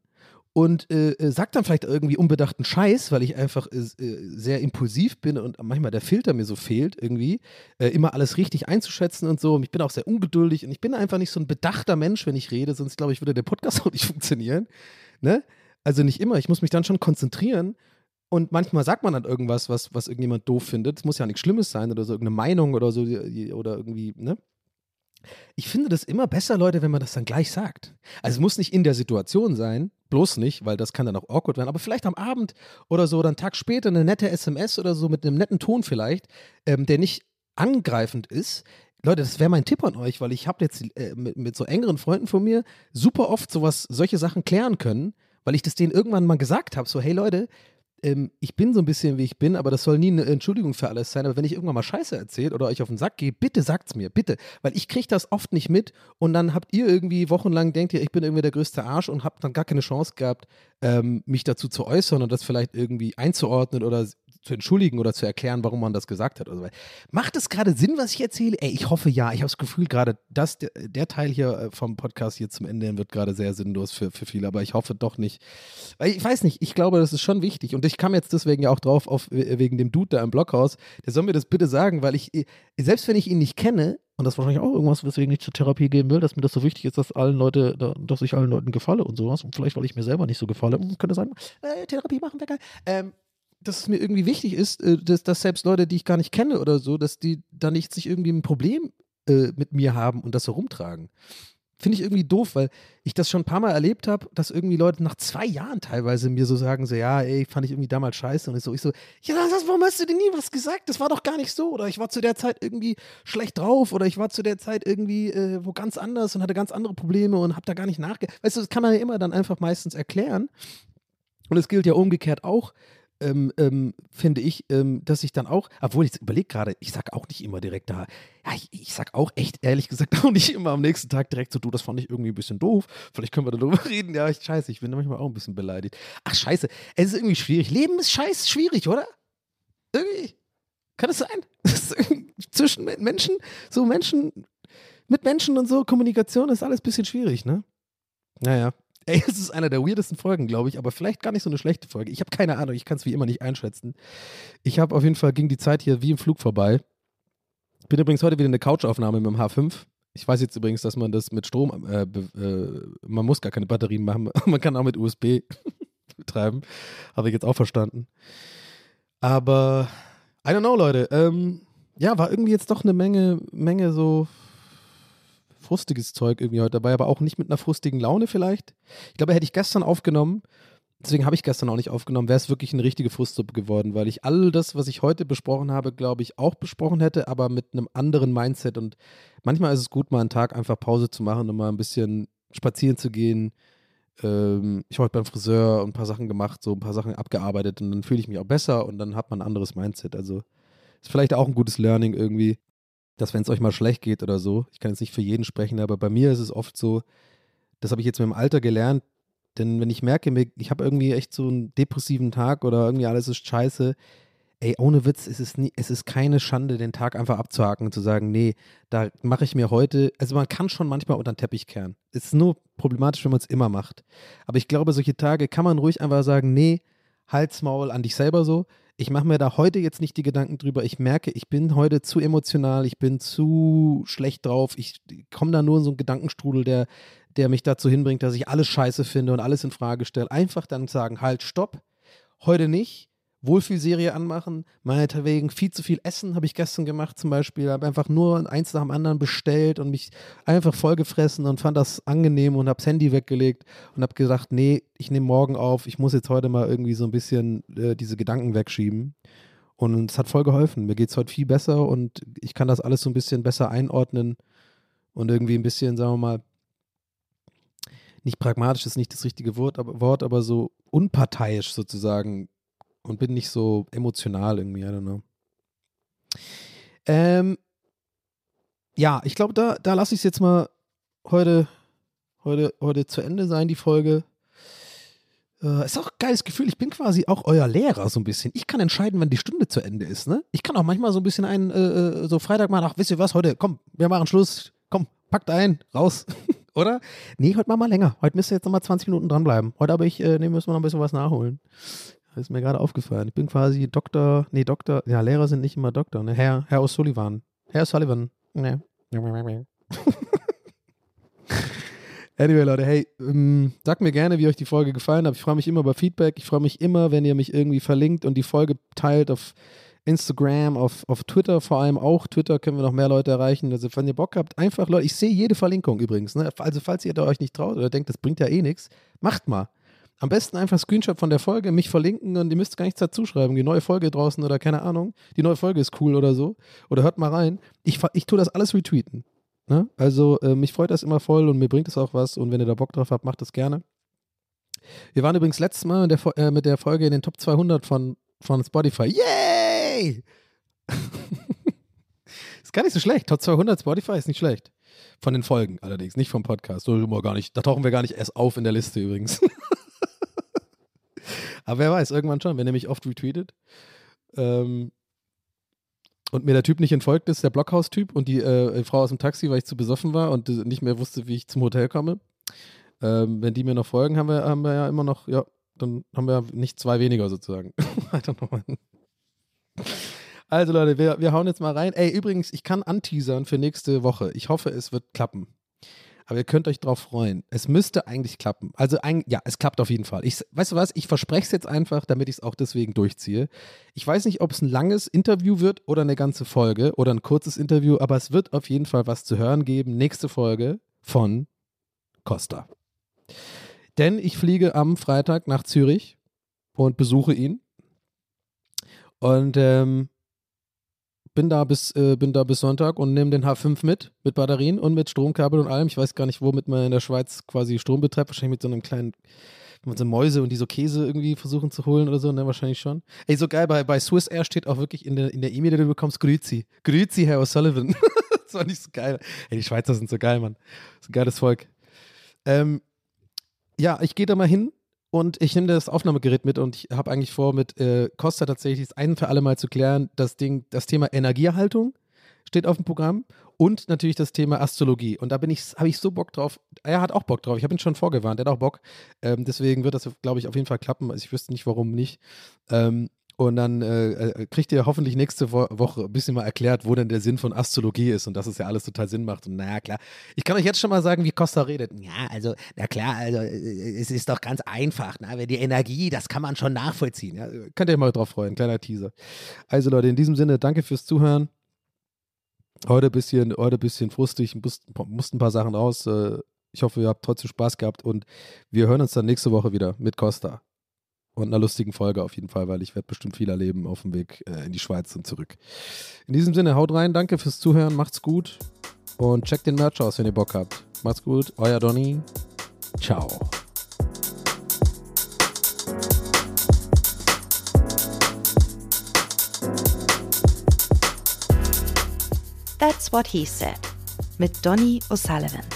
und äh, äh, sag dann vielleicht irgendwie unbedachten Scheiß, weil ich einfach äh, äh, sehr impulsiv bin und manchmal der Filter mir so fehlt, irgendwie, äh, immer alles richtig einzuschätzen und so. Und ich bin auch sehr ungeduldig und ich bin einfach nicht so ein bedachter Mensch, wenn ich rede, sonst glaube ich, würde der Podcast [laughs] auch nicht funktionieren. Ne? Also nicht immer, ich muss mich dann schon konzentrieren. Und manchmal sagt man dann irgendwas, was, was irgendjemand doof findet. Es muss ja nichts Schlimmes sein oder so, irgendeine Meinung oder so, oder irgendwie, ne? Ich finde das immer besser, Leute, wenn man das dann gleich sagt. Also es muss nicht in der Situation sein, bloß nicht, weil das kann dann auch awkward werden, aber vielleicht am Abend oder so, oder einen Tag später eine nette SMS oder so mit einem netten Ton vielleicht, ähm, der nicht angreifend ist. Leute, das wäre mein Tipp an euch, weil ich habe jetzt äh, mit, mit so engeren Freunden von mir super oft sowas, solche Sachen klären können, weil ich das denen irgendwann mal gesagt habe, so hey Leute, ähm, ich bin so ein bisschen wie ich bin, aber das soll nie eine Entschuldigung für alles sein. Aber wenn ich irgendwann mal Scheiße erzähle oder euch auf den Sack gehe, bitte sagt's mir, bitte. Weil ich kriege das oft nicht mit und dann habt ihr irgendwie wochenlang, denkt ihr, ich bin irgendwie der größte Arsch und habt dann gar keine Chance gehabt, ähm, mich dazu zu äußern und das vielleicht irgendwie einzuordnen oder zu entschuldigen oder zu erklären, warum man das gesagt hat. Also, macht es gerade Sinn, was ich erzähle? Ey, ich hoffe ja. Ich habe das Gefühl, gerade das, der, der, Teil hier äh, vom Podcast hier zum Ende wird gerade sehr sinnlos für, für viele, aber ich hoffe doch nicht. Weil ich weiß nicht, ich glaube, das ist schon wichtig und ich kam jetzt deswegen ja auch drauf, auf, wegen dem Dude da im Blockhaus. Der soll mir das bitte sagen, weil ich, selbst wenn ich ihn nicht kenne, und das ist wahrscheinlich auch irgendwas, weswegen ich zur Therapie gehen will, dass mir das so wichtig ist, dass allen Leute, dass ich allen Leuten gefalle und sowas. Und vielleicht, weil ich mir selber nicht so gefalle, hm, könnte sein, äh, Therapie machen wäre geil. Ähm, dass es mir irgendwie wichtig ist, äh, dass, dass, selbst Leute, die ich gar nicht kenne oder so, dass die da nicht sich irgendwie ein Problem äh, mit mir haben und das herumtragen. Finde ich irgendwie doof, weil ich das schon ein paar Mal erlebt habe, dass irgendwie Leute nach zwei Jahren teilweise mir so sagen, so, ja, ey, fand ich irgendwie damals scheiße. Und ich so, ich so, ja, das, warum hast du denn nie was gesagt? Das war doch gar nicht so. Oder ich war zu der Zeit irgendwie schlecht drauf. Oder ich war zu der Zeit irgendwie äh, wo ganz anders und hatte ganz andere Probleme und habe da gar nicht nachgedacht. Weißt du, das kann man ja immer dann einfach meistens erklären. Und es gilt ja umgekehrt auch, ähm, ähm, finde ich, ähm, dass ich dann auch, obwohl ich überlege gerade, ich sage auch nicht immer direkt da, ja, ich, ich sage auch echt ehrlich gesagt [laughs] auch nicht immer am nächsten Tag direkt so, du, das fand ich irgendwie ein bisschen doof, vielleicht können wir darüber [laughs] reden, ja, ich scheiße, ich bin manchmal auch ein bisschen beleidigt. Ach scheiße, es ist irgendwie schwierig, Leben ist scheiße schwierig, oder? Irgendwie, kann es sein? [laughs] Zwischen Menschen, so Menschen, mit Menschen und so, Kommunikation ist alles ein bisschen schwierig, ne? Naja, Ey, es ist einer der weirdesten Folgen, glaube ich, aber vielleicht gar nicht so eine schlechte Folge. Ich habe keine Ahnung, ich kann es wie immer nicht einschätzen. Ich habe auf jeden Fall, ging die Zeit hier wie im Flug vorbei. Bin übrigens heute wieder eine Couchaufnahme mit dem H5. Ich weiß jetzt übrigens, dass man das mit Strom, äh, äh, man muss gar keine Batterien machen, [laughs] man kann auch mit USB [laughs] betreiben. Habe ich jetzt auch verstanden. Aber, I don't know, Leute. Ähm, ja, war irgendwie jetzt doch eine Menge, Menge so frustiges Zeug irgendwie heute dabei, aber auch nicht mit einer frustigen Laune vielleicht. Ich glaube, hätte ich gestern aufgenommen, deswegen habe ich gestern auch nicht aufgenommen, wäre es wirklich eine richtige Frustsuppe geworden, weil ich all das, was ich heute besprochen habe, glaube ich, auch besprochen hätte, aber mit einem anderen Mindset. Und manchmal ist es gut, mal einen Tag einfach Pause zu machen und mal ein bisschen spazieren zu gehen. Ähm, ich habe heute beim Friseur ein paar Sachen gemacht, so ein paar Sachen abgearbeitet und dann fühle ich mich auch besser und dann hat man ein anderes Mindset. Also ist vielleicht auch ein gutes Learning irgendwie dass wenn es euch mal schlecht geht oder so, ich kann jetzt nicht für jeden sprechen, aber bei mir ist es oft so, das habe ich jetzt mit dem Alter gelernt, denn wenn ich merke, ich habe irgendwie echt so einen depressiven Tag oder irgendwie alles ist scheiße, ey, ohne Witz, es ist, nie, es ist keine Schande, den Tag einfach abzuhaken und zu sagen, nee, da mache ich mir heute, also man kann schon manchmal unter den Teppich kehren. Es ist nur problematisch, wenn man es immer macht. Aber ich glaube, solche Tage kann man ruhig einfach sagen, nee, Halsmaul an dich selber so ich mache mir da heute jetzt nicht die Gedanken drüber. Ich merke, ich bin heute zu emotional, ich bin zu schlecht drauf. Ich komme da nur in so einen Gedankenstrudel, der, der mich dazu hinbringt, dass ich alles scheiße finde und alles in Frage stelle. Einfach dann sagen, halt, stopp, heute nicht. Wohlfühlserie anmachen, meinetwegen viel zu viel Essen habe ich gestern gemacht zum Beispiel, habe einfach nur eins nach dem anderen bestellt und mich einfach vollgefressen und fand das angenehm und habe das Handy weggelegt und habe gesagt, nee, ich nehme morgen auf, ich muss jetzt heute mal irgendwie so ein bisschen äh, diese Gedanken wegschieben. Und es hat voll geholfen. Mir geht es heute viel besser und ich kann das alles so ein bisschen besser einordnen und irgendwie ein bisschen, sagen wir mal, nicht pragmatisch ist nicht das richtige Wort, aber, Wort, aber so unparteiisch sozusagen und bin nicht so emotional irgendwie, I don't know. Ähm, ja, ich glaube, da, da lasse ich es jetzt mal heute, heute, heute zu Ende sein, die Folge. Äh, ist auch ein geiles Gefühl. Ich bin quasi auch euer Lehrer so ein bisschen. Ich kann entscheiden, wann die Stunde zu Ende ist. Ne? Ich kann auch manchmal so ein bisschen einen, äh, äh so Freitag mal, ach, wisst ihr was, heute, komm, wir machen Schluss. Komm, packt ein, raus. [laughs] Oder? Nee, heute machen wir länger. Heute müsst ihr jetzt nochmal 20 Minuten dranbleiben. Heute aber ich, äh, nee, müssen wir noch ein bisschen was nachholen. Ist mir gerade aufgefallen. Ich bin quasi Doktor, nee, Doktor, ja, Lehrer sind nicht immer Doktor, ne? Herr, Herr O'Sullivan. Herr Sullivan. Ne. [laughs] Anyway, Leute, hey, ähm, sagt mir gerne, wie euch die Folge gefallen hat. Ich freue mich immer über Feedback. Ich freue mich immer, wenn ihr mich irgendwie verlinkt und die Folge teilt auf Instagram, auf, auf Twitter vor allem auch. Twitter können wir noch mehr Leute erreichen. Also, wenn ihr Bock habt, einfach Leute, ich sehe jede Verlinkung übrigens. Ne? Also, falls ihr da euch nicht traut oder denkt, das bringt ja eh nichts, macht mal. Am besten einfach Screenshot von der Folge, mich verlinken und ihr müsst gar nichts dazu schreiben. Die neue Folge draußen oder keine Ahnung. Die neue Folge ist cool oder so. Oder hört mal rein. Ich, ich tue das alles retweeten. Ne? Also, äh, mich freut das immer voll und mir bringt es auch was. Und wenn ihr da Bock drauf habt, macht das gerne. Wir waren übrigens letztes Mal mit der, äh, mit der Folge in den Top 200 von, von Spotify. Yay! [laughs] ist gar nicht so schlecht. Top 200 Spotify ist nicht schlecht. Von den Folgen allerdings, nicht vom Podcast. Da tauchen wir gar nicht erst auf in der Liste übrigens. [laughs] Aber wer weiß, irgendwann schon, wenn er mich oft retweetet. Ähm, und mir der Typ nicht entfolgt ist, der Blockhaus-Typ und die äh, Frau aus dem Taxi, weil ich zu besoffen war und äh, nicht mehr wusste, wie ich zum Hotel komme. Ähm, wenn die mir noch folgen, haben wir, haben wir ja immer noch, ja, dann haben wir nicht zwei weniger sozusagen. [laughs] Also Leute, wir, wir hauen jetzt mal rein. Ey, übrigens, ich kann anteasern für nächste Woche. Ich hoffe, es wird klappen. Aber ihr könnt euch drauf freuen. Es müsste eigentlich klappen. Also, ein, ja, es klappt auf jeden Fall. Ich, weißt du was? Ich verspreche es jetzt einfach, damit ich es auch deswegen durchziehe. Ich weiß nicht, ob es ein langes Interview wird oder eine ganze Folge oder ein kurzes Interview, aber es wird auf jeden Fall was zu hören geben. Nächste Folge von Costa. Denn ich fliege am Freitag nach Zürich und besuche ihn. Und ähm, bin da bis äh, bin da bis Sonntag und nehme den H5 mit mit Batterien und mit Stromkabel und allem. Ich weiß gar nicht, womit man in der Schweiz quasi Strom betreibt. Wahrscheinlich mit so einem kleinen man so Mäuse und die so Käse irgendwie versuchen zu holen oder so, ne, wahrscheinlich schon. Ey, so geil, bei, bei Swiss Air steht auch wirklich in der in der E-Mail, die du bekommst, Grüezi. Grüezi, Herr O'Sullivan. [laughs] das war nicht so geil. Ey, die Schweizer sind so geil, Mann. So ein geiles Volk. Ähm, ja, ich gehe da mal hin und ich nehme das Aufnahmegerät mit und ich habe eigentlich vor, mit äh, Costa tatsächlich das ein für alle Mal zu klären, das Ding, das Thema Energieerhaltung steht auf dem Programm und natürlich das Thema Astrologie. Und da bin ich, habe ich so Bock drauf. Er hat auch Bock drauf. Ich habe ihn schon vorgewarnt. Er hat auch Bock. Ähm, deswegen wird das, glaube ich, auf jeden Fall klappen. Also ich wüsste nicht, warum nicht. Ähm, und dann äh, äh, kriegt ihr hoffentlich nächste Wo Woche ein bisschen mal erklärt, wo denn der Sinn von Astrologie ist und dass es ja alles total Sinn macht. Und naja, klar. Ich kann euch jetzt schon mal sagen, wie Costa redet. Ja, also, na klar, also äh, es ist doch ganz einfach. Ne? Die Energie, das kann man schon nachvollziehen. Ja? Könnt ihr mal drauf freuen, kleiner Teaser. Also Leute, in diesem Sinne, danke fürs Zuhören. Heute ein bisschen, heute ein bisschen frustig, mussten, mussten ein paar Sachen raus. Äh, Ich hoffe, ihr habt trotzdem Spaß gehabt und wir hören uns dann nächste Woche wieder mit Costa und einer lustigen Folge auf jeden Fall, weil ich werde bestimmt viel erleben auf dem Weg äh, in die Schweiz und zurück. In diesem Sinne, haut rein, danke fürs Zuhören, macht's gut und checkt den Merch aus, wenn ihr Bock habt. Macht's gut, euer Donny. Ciao. That's What He Said mit Donny O'Sullivan.